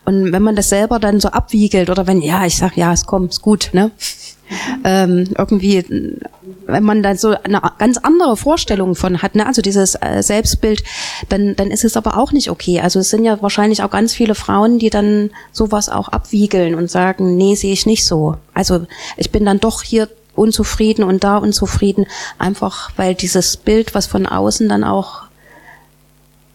Und wenn man das selber dann so abwiegelt oder wenn, ja, ich sag, ja, es kommt, ist gut, ne? Ähm, irgendwie, wenn man da so eine ganz andere Vorstellung von hat, ne? also dieses äh, Selbstbild, dann, dann ist es aber auch nicht okay. Also es sind ja wahrscheinlich auch ganz viele Frauen, die dann sowas auch abwiegeln und sagen, nee, sehe ich nicht so. Also ich bin dann doch hier unzufrieden und da unzufrieden, einfach weil dieses Bild, was von außen dann auch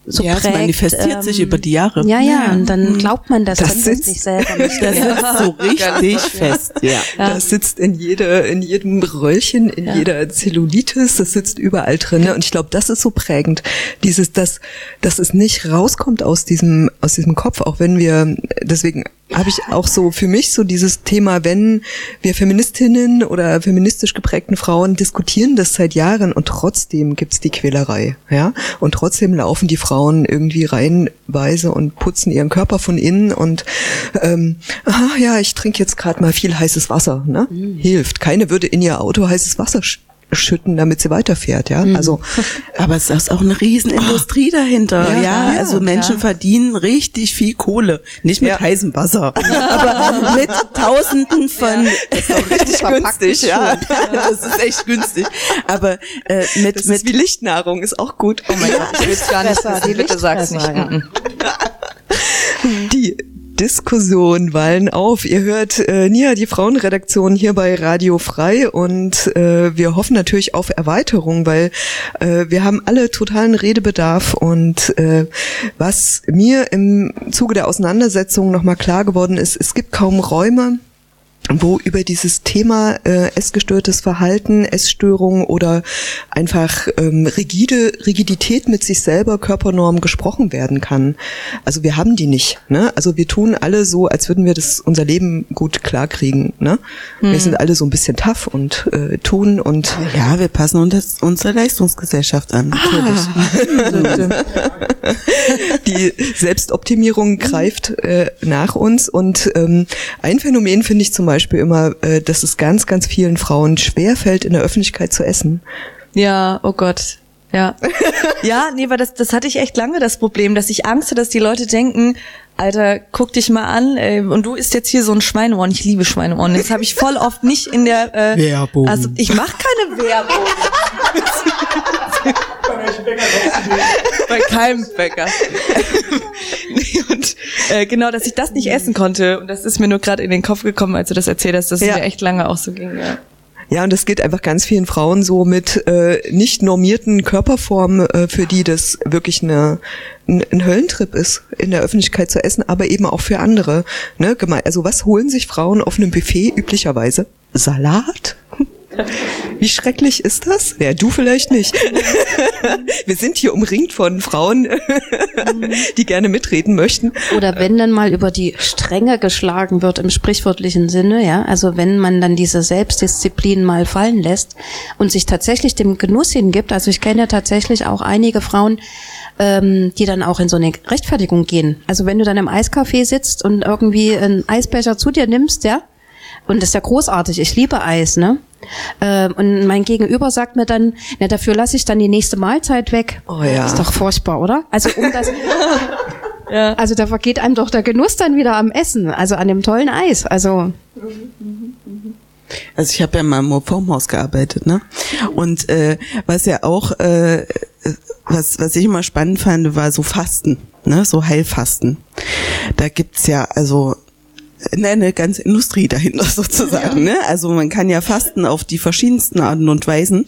so ja, prägt. Es manifestiert ähm, sich über die Jahre. Ja, ja, und dann glaubt man das, das sitzt, sich selber [LAUGHS] nicht. Das sitzt so [LAUGHS] richtig fest. Ja. ja. Das sitzt in jeder, in jedem Röllchen, in ja. jeder Zellulitis, das sitzt überall drin. Und ich glaube, das ist so prägend. Dieses, dass, dass es nicht rauskommt aus diesem, aus diesem Kopf, auch wenn wir, deswegen habe ich auch so für mich so dieses Thema, wenn wir Feministinnen oder feministisch geprägten Frauen diskutieren das seit Jahren und trotzdem gibt's die Quälerei, ja, und trotzdem laufen die Frauen irgendwie reihenweise und putzen ihren Körper von innen und ähm, aha, ja, ich trinke jetzt gerade mal viel heißes Wasser, ne? Mhm. Hilft. Keine würde in ihr Auto heißes Wasser schütten, damit sie weiterfährt, ja. Mhm. Also, [LAUGHS] aber es ist auch eine Riesenindustrie oh. dahinter, ja. ja. Also Menschen ja. verdienen richtig viel Kohle, nicht mit ja. heißem Wasser, [LAUGHS] aber mit Tausenden von. Das ist richtig [LAUGHS] günstig, ja. Das ist echt günstig. Aber äh, mit das mit wie Lichtnahrung ist auch gut. Oh mein Gott, ich will gar nicht. Bitte sag's nicht. Die Diskussion wallen auf. Ihr hört äh, Nia, die Frauenredaktion hier bei Radio Frei und äh, wir hoffen natürlich auf Erweiterung, weil äh, wir haben alle totalen Redebedarf und äh, was mir im Zuge der Auseinandersetzung nochmal klar geworden ist, es gibt kaum Räume, wo über dieses Thema äh, essgestörtes Verhalten, Essstörung oder einfach ähm, rigide Rigidität mit sich selber, Körpernorm gesprochen werden kann. Also wir haben die nicht. Ne? Also wir tun alle so, als würden wir das unser Leben gut klarkriegen. Ne? Hm. Wir sind alle so ein bisschen tough und äh, tun und ja, wir passen uns unsere Leistungsgesellschaft an. Ah. [LAUGHS] die Selbstoptimierung greift äh, nach uns und ähm, ein Phänomen finde ich zum Beispiel Beispiel immer, äh, dass es ganz, ganz vielen Frauen schwerfällt, in der Öffentlichkeit zu essen. Ja, oh Gott. Ja. [LAUGHS] ja, nee, weil das, das hatte ich echt lange das Problem, dass ich Angst hatte, dass die Leute denken, Alter, guck dich mal an, ey, und du isst jetzt hier so ein Schweineohren. Ich liebe Schweineohren. Das habe ich voll oft nicht in der äh, Werbung. Also ich mache keine Werbung. [LAUGHS] Bei keinem Bäcker. [LAUGHS] nee, und äh, genau, dass ich das nicht essen konnte. Und das ist mir nur gerade in den Kopf gekommen, als du das erzählt hast, dass ja. es mir echt lange auch so ging. Ja. Ja, und das geht einfach ganz vielen Frauen so mit äh, nicht normierten Körperformen, äh, für die das wirklich eine, ein, ein Höllentrip ist, in der Öffentlichkeit zu essen, aber eben auch für andere. Ne? Also was holen sich Frauen auf einem Buffet üblicherweise? Salat? Wie schrecklich ist das? Ja, du vielleicht nicht. [LAUGHS] Wir sind hier umringt von Frauen, die gerne mitreden möchten. Oder wenn dann mal über die Stränge geschlagen wird im sprichwörtlichen Sinne, ja, also wenn man dann diese Selbstdisziplin mal fallen lässt und sich tatsächlich dem Genuss hingibt, also ich kenne ja tatsächlich auch einige Frauen, ähm, die dann auch in so eine Rechtfertigung gehen. Also wenn du dann im Eiscafé sitzt und irgendwie einen Eisbecher zu dir nimmst, ja, und das ist ja großartig, ich liebe Eis, ne? Ähm, und mein Gegenüber sagt mir dann, na, dafür lasse ich dann die nächste Mahlzeit weg. Oh ja. Ist doch furchtbar, oder? Also um das, [LAUGHS] also da vergeht einem doch der Genuss dann wieder am Essen, also an dem tollen Eis. Also Also ich habe ja mal im Formhaus gearbeitet, ne? Und äh, was ja auch, äh, was, was ich immer spannend fand, war so Fasten, ne? So Heilfasten. Da gibt's ja also ne, eine ganze Industrie dahinter [LAUGHS] sozusagen, ne? Also man kann ja fasten auf die verschiedensten Arten und Weisen,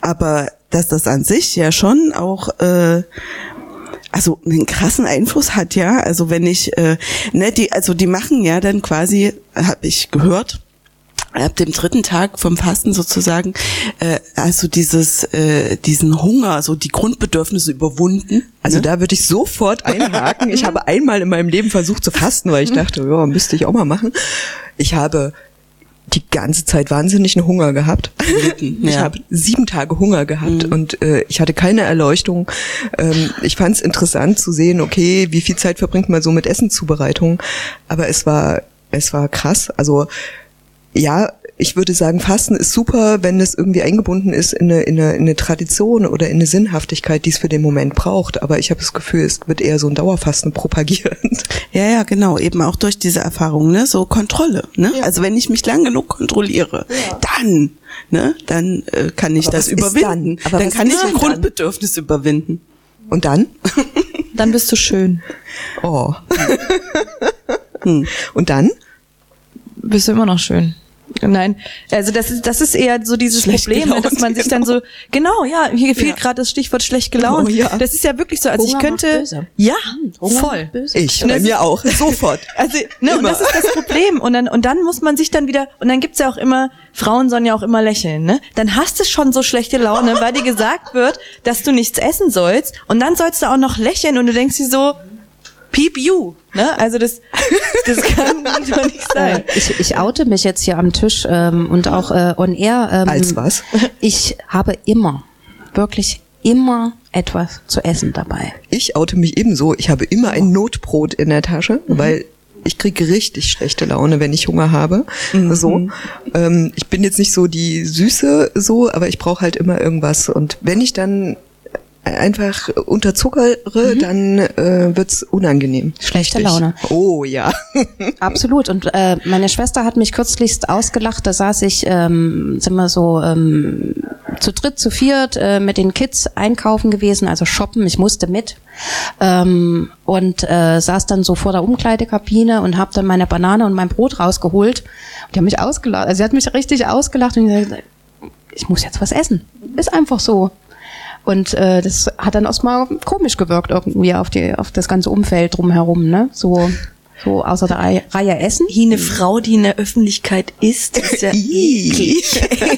aber dass das an sich ja schon auch äh, also einen krassen Einfluss hat ja, also wenn ich äh, ne, die also die machen ja dann quasi habe ich gehört ab dem dritten Tag vom Fasten sozusagen, äh, also dieses, äh, diesen Hunger, so die Grundbedürfnisse überwunden. Also ne? da würde ich sofort einhaken. Ich habe einmal in meinem Leben versucht zu fasten, weil ich dachte, ja, müsste ich auch mal machen. Ich habe die ganze Zeit wahnsinnigen Hunger gehabt. [LAUGHS] Ich habe sieben Tage Hunger gehabt und äh, ich hatte keine Erleuchtung. Ähm, ich fand es interessant zu sehen, okay, wie viel Zeit verbringt man so mit Essenszubereitung. Aber es war, es war krass. Also ja, ich würde sagen, Fasten ist super, wenn es irgendwie eingebunden ist in eine, in eine, in eine Tradition oder in eine Sinnhaftigkeit, die es für den Moment braucht. Aber ich habe das Gefühl, es wird eher so ein Dauerfasten propagiert. [LAUGHS] Ja, ja, genau, eben auch durch diese Erfahrung, ne, so Kontrolle, ne? Also wenn ich mich lang genug kontrolliere, dann, ne, dann äh, kann ich Aber das was ist überwinden. dann? Aber dann was kann ist ich ein dann? Grundbedürfnis überwinden. Und dann? [LAUGHS] Dann bist du schön. Oh. [LAUGHS] Und dann? Bist du immer noch schön. Nein, also das ist das ist eher so dieses Schlecht Problem, ne, dass gelaunt, man sich dann so genau, ja, hier fehlt Ja. gerade das Stichwort schlecht gelaunt. Oh, ja. Das ist ja wirklich so, also Hunger ich könnte ja, Hunger voll. Ich, Und bei mir auch, [LAUGHS] sofort. Also, ne, und Immer. das ist das Problem. Und dann, und dann muss man sich dann wieder, und dann gibt's ja auch immer, Frauen sollen ja auch immer lächeln, ne? Dann hast du schon so schlechte Laune, weil dir gesagt wird, dass du nichts essen sollst. Und dann sollst du auch noch lächeln und du denkst dir so, peep you, ne? Also das, [LAUGHS] das kann doch nicht sein. ich, ich oute mich jetzt hier am Tisch ähm, und auch äh, on air. Ähm, Als was? [LAUGHS] Ich habe immer, wirklich immer etwas zu essen dabei. Ich oute mich ebenso. Ich habe immer ein Notbrot in der Tasche, weil ich kriege richtig schlechte Laune, wenn ich Hunger habe. So, ähm, ich bin jetzt nicht so die Süße, so, aber ich brauche halt immer irgendwas. Und wenn ich dann einfach unterzuckere, dann äh, wird's unangenehm. Schlechte Richtig. Laune. Oh ja. [LAUGHS] Absolut. Und äh, meine Schwester hat mich kürzlichst ausgelacht. Da saß ich, ähm, sind wir so ähm, zu dritt, zu viert äh, mit den Kids einkaufen gewesen, also shoppen. Ich musste mit ähm, und äh, saß dann so vor der Umkleidekabine und habe dann meine Banane und mein Brot rausgeholt. Und die haben mich ausgelacht. Also sie hat mich richtig ausgelacht und gesagt, ich muss jetzt was essen. Ist einfach so. Und äh, das hat dann erstmal komisch gewirkt irgendwie auf die auf das ganze Umfeld drumherum, ne? So so außer der Reihe, Reihe Essen. Wie eine Frau, die in der Öffentlichkeit isst, ist ja [LAUGHS] eklig. [LAUGHS]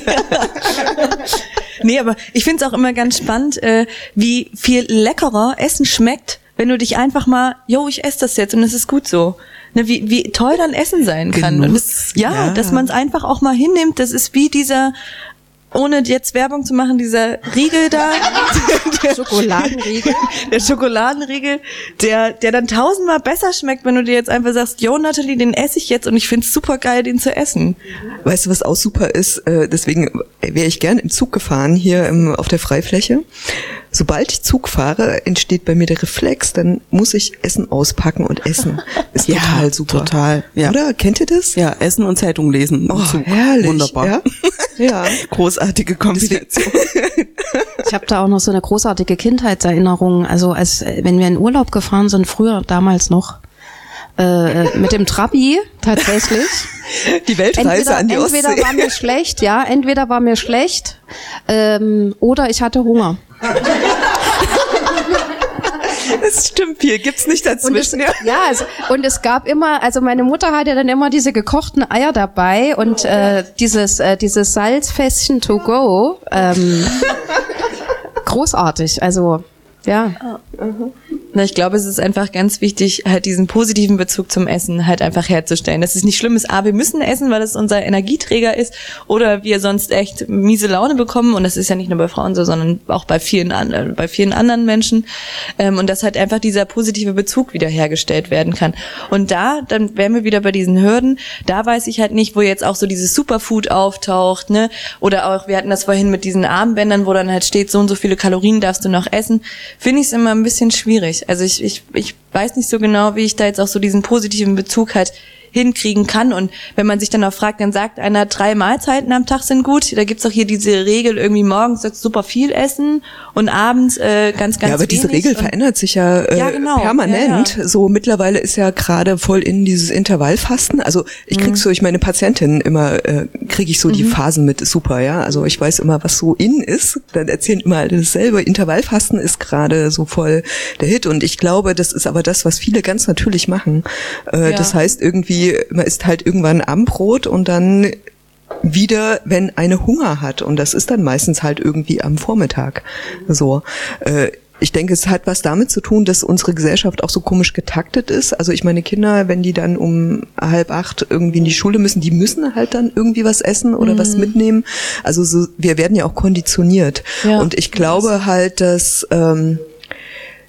nee, aber ich finde es auch immer ganz spannend, äh, wie viel leckerer Essen schmeckt, wenn du dich einfach mal, yo, ich esse das jetzt und es ist gut so. Ne, wie, wie toll dann Essen sein kann. Und Genuss, das, ja, ja. dass man es einfach auch mal hinnimmt. Das ist wie dieser, ohne jetzt Werbung zu machen, dieser Riegel da. [LAUGHS] Schokoladenriegel. der Schokoladenriegel, der, der dann tausendmal besser schmeckt, wenn du dir jetzt einfach sagst, yo Natalie, den esse ich jetzt und ich find's super geil, den zu essen. Weißt du, was auch super ist? Äh, deswegen wäre ich gern im Zug gefahren, hier im, auf der Freifläche. Sobald ich Zug fahre, entsteht bei mir der Reflex, dann muss ich Essen auspacken und essen. [LAUGHS] Ist Ja, total super. total, ja. Oder? Kennt ihr das? Ja, Essen und Zeitung lesen. im Oh, Zug. herrlich. Wunderbar. Ja. [LAUGHS] ja. Großartige Kombination. Ich habe da auch noch so eine großartige Kindheitserinnerung. Also als äh, wenn wir in Urlaub gefahren sind, früher damals noch äh, mit dem Trabi tatsächlich. [LAUGHS] Die Weltreise entweder, an die entweder Ostsee. war mir schlecht, ja, entweder war mir schlecht ähm, oder ich hatte Hunger. Das stimmt, hier gibt's nicht Und es, dazwischen. ja. ja, also, und es gab immer, also meine Mutter hatte dann immer diese gekochten Eier dabei und äh, dieses, äh, dieses Salzfässchen to go. Ähm, [LAUGHS] großartig, also ja. Na, ich glaube, es ist einfach ganz wichtig, halt diesen positiven Bezug zum Essen halt einfach herzustellen. Dass es nicht schlimm ist, ah, wir müssen essen, weil es unser Energieträger ist, oder wir sonst echt miese Laune bekommen. Und das ist ja nicht nur bei Frauen so, sondern auch bei vielen, an, bei vielen anderen Menschen. Ähm, und dass halt einfach dieser positive Bezug wiederhergestellt werden kann. Und da, dann wären wir wieder bei diesen Hürden. Da weiß ich halt nicht, wo jetzt auch so dieses Superfood auftaucht, ne? Oder auch, wir hatten das vorhin mit diesen Armbändern, wo dann halt steht, so und so viele Kalorien darfst du noch essen. Finde ich es immer ein bisschen schwierig. Also ich, ich, ich weiß nicht so genau, wie ich da jetzt auch so diesen positiven Bezug halt hinkriegen kann. Und wenn man sich dann auch fragt, dann sagt einer, drei Mahlzeiten am Tag sind gut. Da gibt's auch hier diese Regel, irgendwie morgens sollst super viel essen und abends äh, ganz, ganz Ja, aber diese wenig. Regel verändert sich ja, äh, Ja, genau. permanent. Ja, ja. So mittlerweile ist ja gerade voll in dieses Intervallfasten. Also ich Mhm. krieg so, ich meine Patientinnen immer, äh, kriege ich so die Phasen mit, super, ja. Also ich weiß immer, was so in ist. Dann erzählen immer alle dasselbe. Intervallfasten ist gerade so voll der Hit. Und ich glaube, das ist aber das, was viele ganz natürlich machen. Äh. Das heißt irgendwie, man isst halt irgendwann Abendbrot und dann wieder, wenn eine Hunger hat. Und das ist dann meistens halt irgendwie am Vormittag. So. Äh, ich denke, es hat was damit zu tun, dass unsere Gesellschaft auch so komisch getaktet ist. Also ich meine Kinder, wenn die dann um halb acht irgendwie in die Schule müssen, die müssen halt dann irgendwie was essen oder was mitnehmen. Also so, wir werden ja auch konditioniert. Ja. Und ich glaube halt, dass ähm,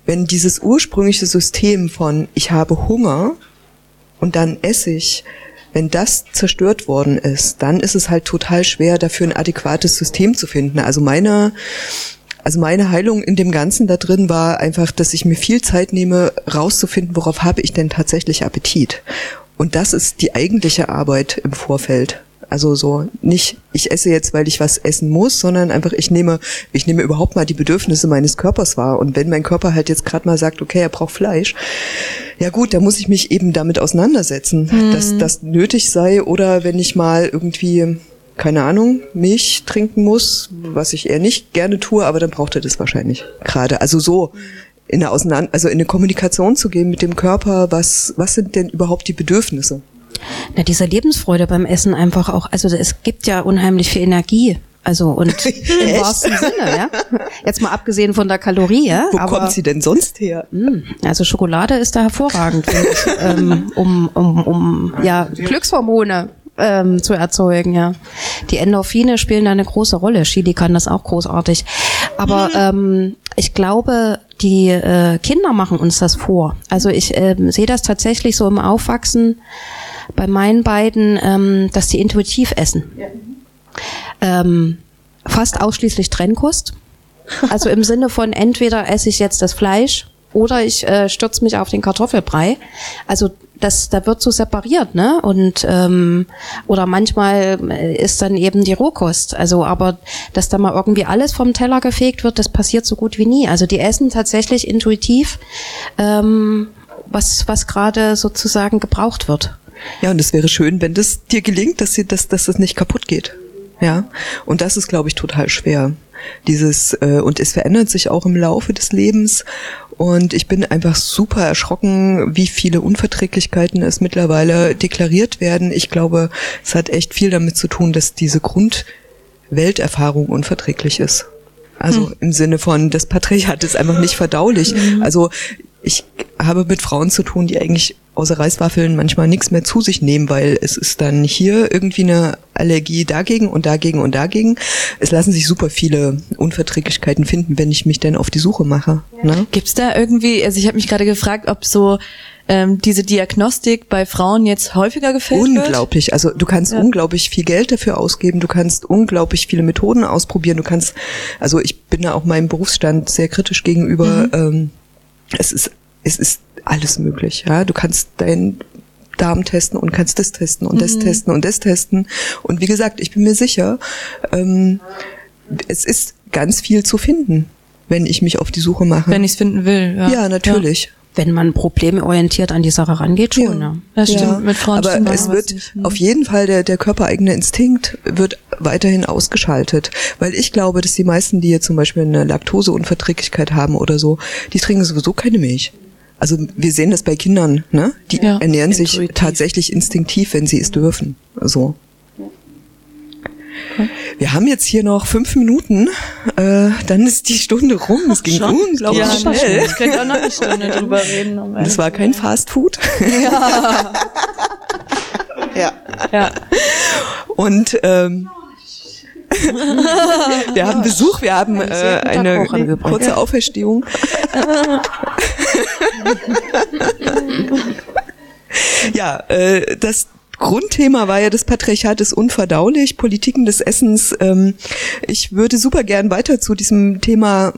wenn dieses ursprüngliche System von ich habe Hunger und dann esse ich, wenn das zerstört worden ist, dann ist es halt total schwer, dafür ein adäquates System zu finden. Also meine, also meine Heilung in dem Ganzen da drin war einfach, dass ich mir viel Zeit nehme, rauszufinden, worauf habe ich denn tatsächlich Appetit. Und das ist die eigentliche Arbeit im Vorfeld. Also so nicht, ich esse jetzt, weil ich was essen muss, sondern einfach, ich nehme, ich nehme überhaupt mal die Bedürfnisse meines Körpers wahr. Und wenn mein Körper halt jetzt gerade mal sagt, okay, er braucht Fleisch, ja gut, da muss ich mich eben damit auseinandersetzen, dass das nötig sei. Oder wenn ich mal irgendwie, keine Ahnung, Milch trinken muss, was ich eher nicht gerne tue, aber dann braucht er das wahrscheinlich gerade. Also so in eine Auseinander also in eine Kommunikation zu gehen mit dem Körper, was, was sind denn überhaupt die Bedürfnisse? Na, diese Lebensfreude beim Essen einfach auch, also es gibt ja unheimlich viel Energie. Also und [LAUGHS] im wahrsten Sinne, ja. Jetzt mal abgesehen von der Kalorie, ja. Wo aber, kommt sie denn sonst her? Mh, Also Schokolade ist da hervorragend, ich, [LAUGHS] ähm, um, um, um ja, Glückshormone ähm, zu erzeugen, ja. Die Endorphine spielen da eine große Rolle. Chili kann das auch großartig. Aber ähm, ich glaube, die äh, Kinder machen uns das vor. Also ich ähm, sehe das tatsächlich so im Aufwachsen bei meinen beiden, ähm, dass die intuitiv essen. Ähm, fast ausschließlich Trennkost. Also im Sinne von entweder esse ich jetzt das Fleisch oder ich äh, stürze mich auf den Kartoffelbrei. Also das, da wird so separiert, ne? Und ähm, oder manchmal äh, ist dann eben die Rohkost. Also, aber dass da mal irgendwie alles vom Teller gefegt wird, das passiert so gut wie nie. Also die essen tatsächlich intuitiv, ähm, was was gerade sozusagen gebraucht wird. Ja, und es wäre schön, wenn das dir gelingt, dass sie, dass, dass das nicht kaputt geht. Ja, und das ist, glaube ich, total schwer. Dieses äh, und es verändert sich auch im Laufe des Lebens. Und ich bin einfach super erschrocken, wie viele Unverträglichkeiten es mittlerweile deklariert werden. Ich glaube, es hat echt viel damit zu tun, dass diese Grundwelterfahrung unverträglich ist. Also im Sinne von, das Patriarchat ist einfach nicht verdaulich. Also ich habe mit Frauen zu tun, die eigentlich außer Reiswaffeln manchmal nichts mehr zu sich nehmen, weil es ist dann hier irgendwie eine Allergie dagegen und dagegen und dagegen. Es lassen sich super viele Unverträglichkeiten finden, wenn ich mich denn auf die Suche mache. Ne? Gibt's da irgendwie, also ich habe mich gerade gefragt, ob so ähm, diese Diagnostik bei Frauen jetzt häufiger gefällt wird? Unglaublich. Also du kannst Ja. unglaublich viel Geld dafür ausgeben, du kannst unglaublich viele Methoden ausprobieren, du kannst, also ich bin da auch meinem Berufsstand sehr kritisch gegenüber. Ähm, es ist, es ist alles möglich, ja. Du kannst deinen Darm testen und kannst das testen und das testen und das testen. Und wie gesagt, ich bin mir sicher, ähm, es ist ganz viel zu finden, wenn ich mich auf die Suche mache. Wenn ich's finden will. Ja, ja, natürlich. Wenn man problemorientiert an die Sache rangeht, schon, ja. Das stimmt. Ja, Mit Frauen aber stimmt es wird was nicht. Hm. auf jeden Fall der, der körpereigene Instinkt wird weiterhin ausgeschaltet. Weil ich glaube, dass die meisten, die jetzt zum Beispiel eine Laktoseunverträglichkeit haben oder so, die trinken sowieso keine Milch. Also wir sehen das bei Kindern, ne? Die Ja, ernähren sich intuitiv. tatsächlich instinktiv, wenn sie es dürfen. So. Wir haben jetzt hier noch fünf Minuten, äh, dann ist die Stunde rum. Es ging unglaublich ja, schnell. Ich könnte auch noch eine Stunde drüber reden. Um Das war kein Fast Food. [LAUGHS] Ja. ja. Und ähm, wir haben Besuch, wir haben äh, eine kurze Auferstehung. [LAUGHS] ja, äh, das Grundthema war ja, das Patriarchat ist unverdaulich, Politiken des Essens. Ähm, ich würde super gern weiter zu diesem Thema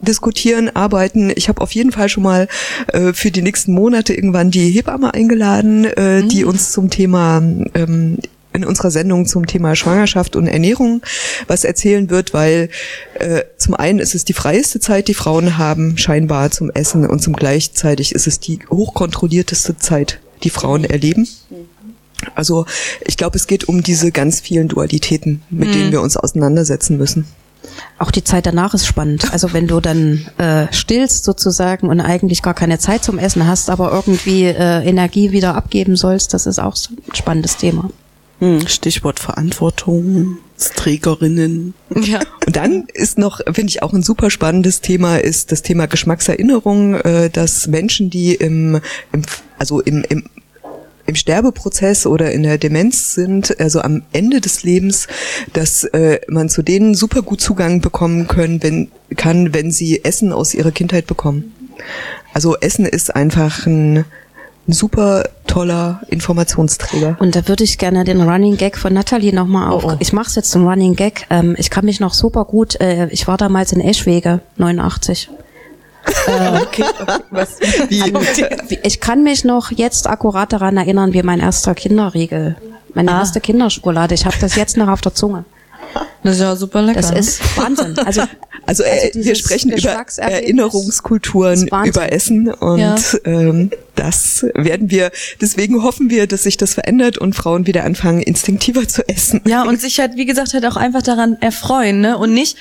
diskutieren, arbeiten. Ich habe auf jeden Fall schon mal äh, für die nächsten Monate irgendwann die Hebamme eingeladen, äh, die uns zum Thema ähm, in unserer Sendung zum Thema Schwangerschaft und Ernährung was erzählen wird, weil äh, zum einen ist es die freieste Zeit, die Frauen haben, scheinbar zum Essen und zum gleichzeitig ist es die hochkontrollierteste Zeit, die Frauen erleben. Also ich glaube, es geht um diese ganz vielen Dualitäten, mit denen wir uns auseinandersetzen müssen. Auch die Zeit danach ist spannend. Also wenn du dann äh, stillst sozusagen und eigentlich gar keine Zeit zum Essen hast, aber irgendwie äh, Energie wieder abgeben sollst, das ist auch so ein spannendes Thema. Hm, Stichwort Verantwortungsträgerinnen. ja. Und dann ist noch, finde ich auch ein super spannendes Thema, ist das Thema Geschmackserinnerung, äh, dass Menschen, die im, im also im, im im Sterbeprozess oder in der Demenz sind, also am Ende des Lebens, dass äh, man zu denen super gut Zugang bekommen können, wenn, kann, wenn sie Essen aus ihrer Kindheit bekommen. Also Essen ist einfach ein, ein super toller Informationsträger. Und da würde ich gerne den Running Gag von Natalie nochmal auf. oh. Ich mache es jetzt zum Running Gag. Ähm, ich kann mich noch super gut, äh, ich war damals in Eschwege, 89. [LAUGHS] Okay. Was? Wie, Wie- Ich kann mich noch jetzt akkurat daran erinnern, wie mein erster Kinderriegel, meine Ah. erste Kinderschokolade. Ich habe das jetzt noch auf der Zunge. Das ist ja super lecker. Das ist Wahnsinn. [LAUGHS] Also Also, äh, Also wir sprechen über Erinnerungskulturen, über Essen und Ja. ähm, das werden wir, deswegen hoffen wir, dass sich das verändert und Frauen wieder anfangen, instinktiver zu essen. Ja, und sich halt, wie gesagt, halt auch einfach daran erfreuen, ne? Und nicht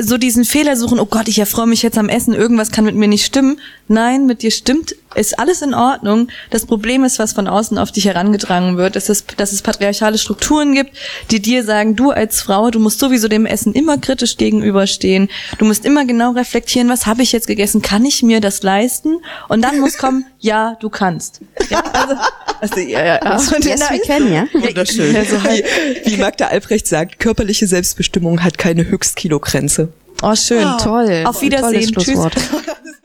so diesen Fehler suchen, oh Gott, ich erfreue mich jetzt am Essen, irgendwas kann mit mir nicht stimmen. Nein, mit dir stimmt, ist alles in Ordnung. Das Problem ist, was von außen auf dich herangetragen wird, dass es, dass es patriarchale Strukturen gibt, die dir sagen, du als Frau, du musst sowieso dem Essen immer kritisch gegenüberstehen. Du musst immer genau reflektieren, was habe ich jetzt gegessen? Kann ich mir das leisten? Und dann muss kommen, [LAUGHS] ja, du kannst. Ja, also, also, ja, ja, ja. Und yes, da we can, ja. [LAUGHS] Wunderschön. Also halt, Wie, wie Magda Albrecht sagt, körperliche Selbstbestimmung hat keine Höchstkilogrenze. Oh, schön. Toll. Auf Wiedersehen. Tschüss. [LAUGHS]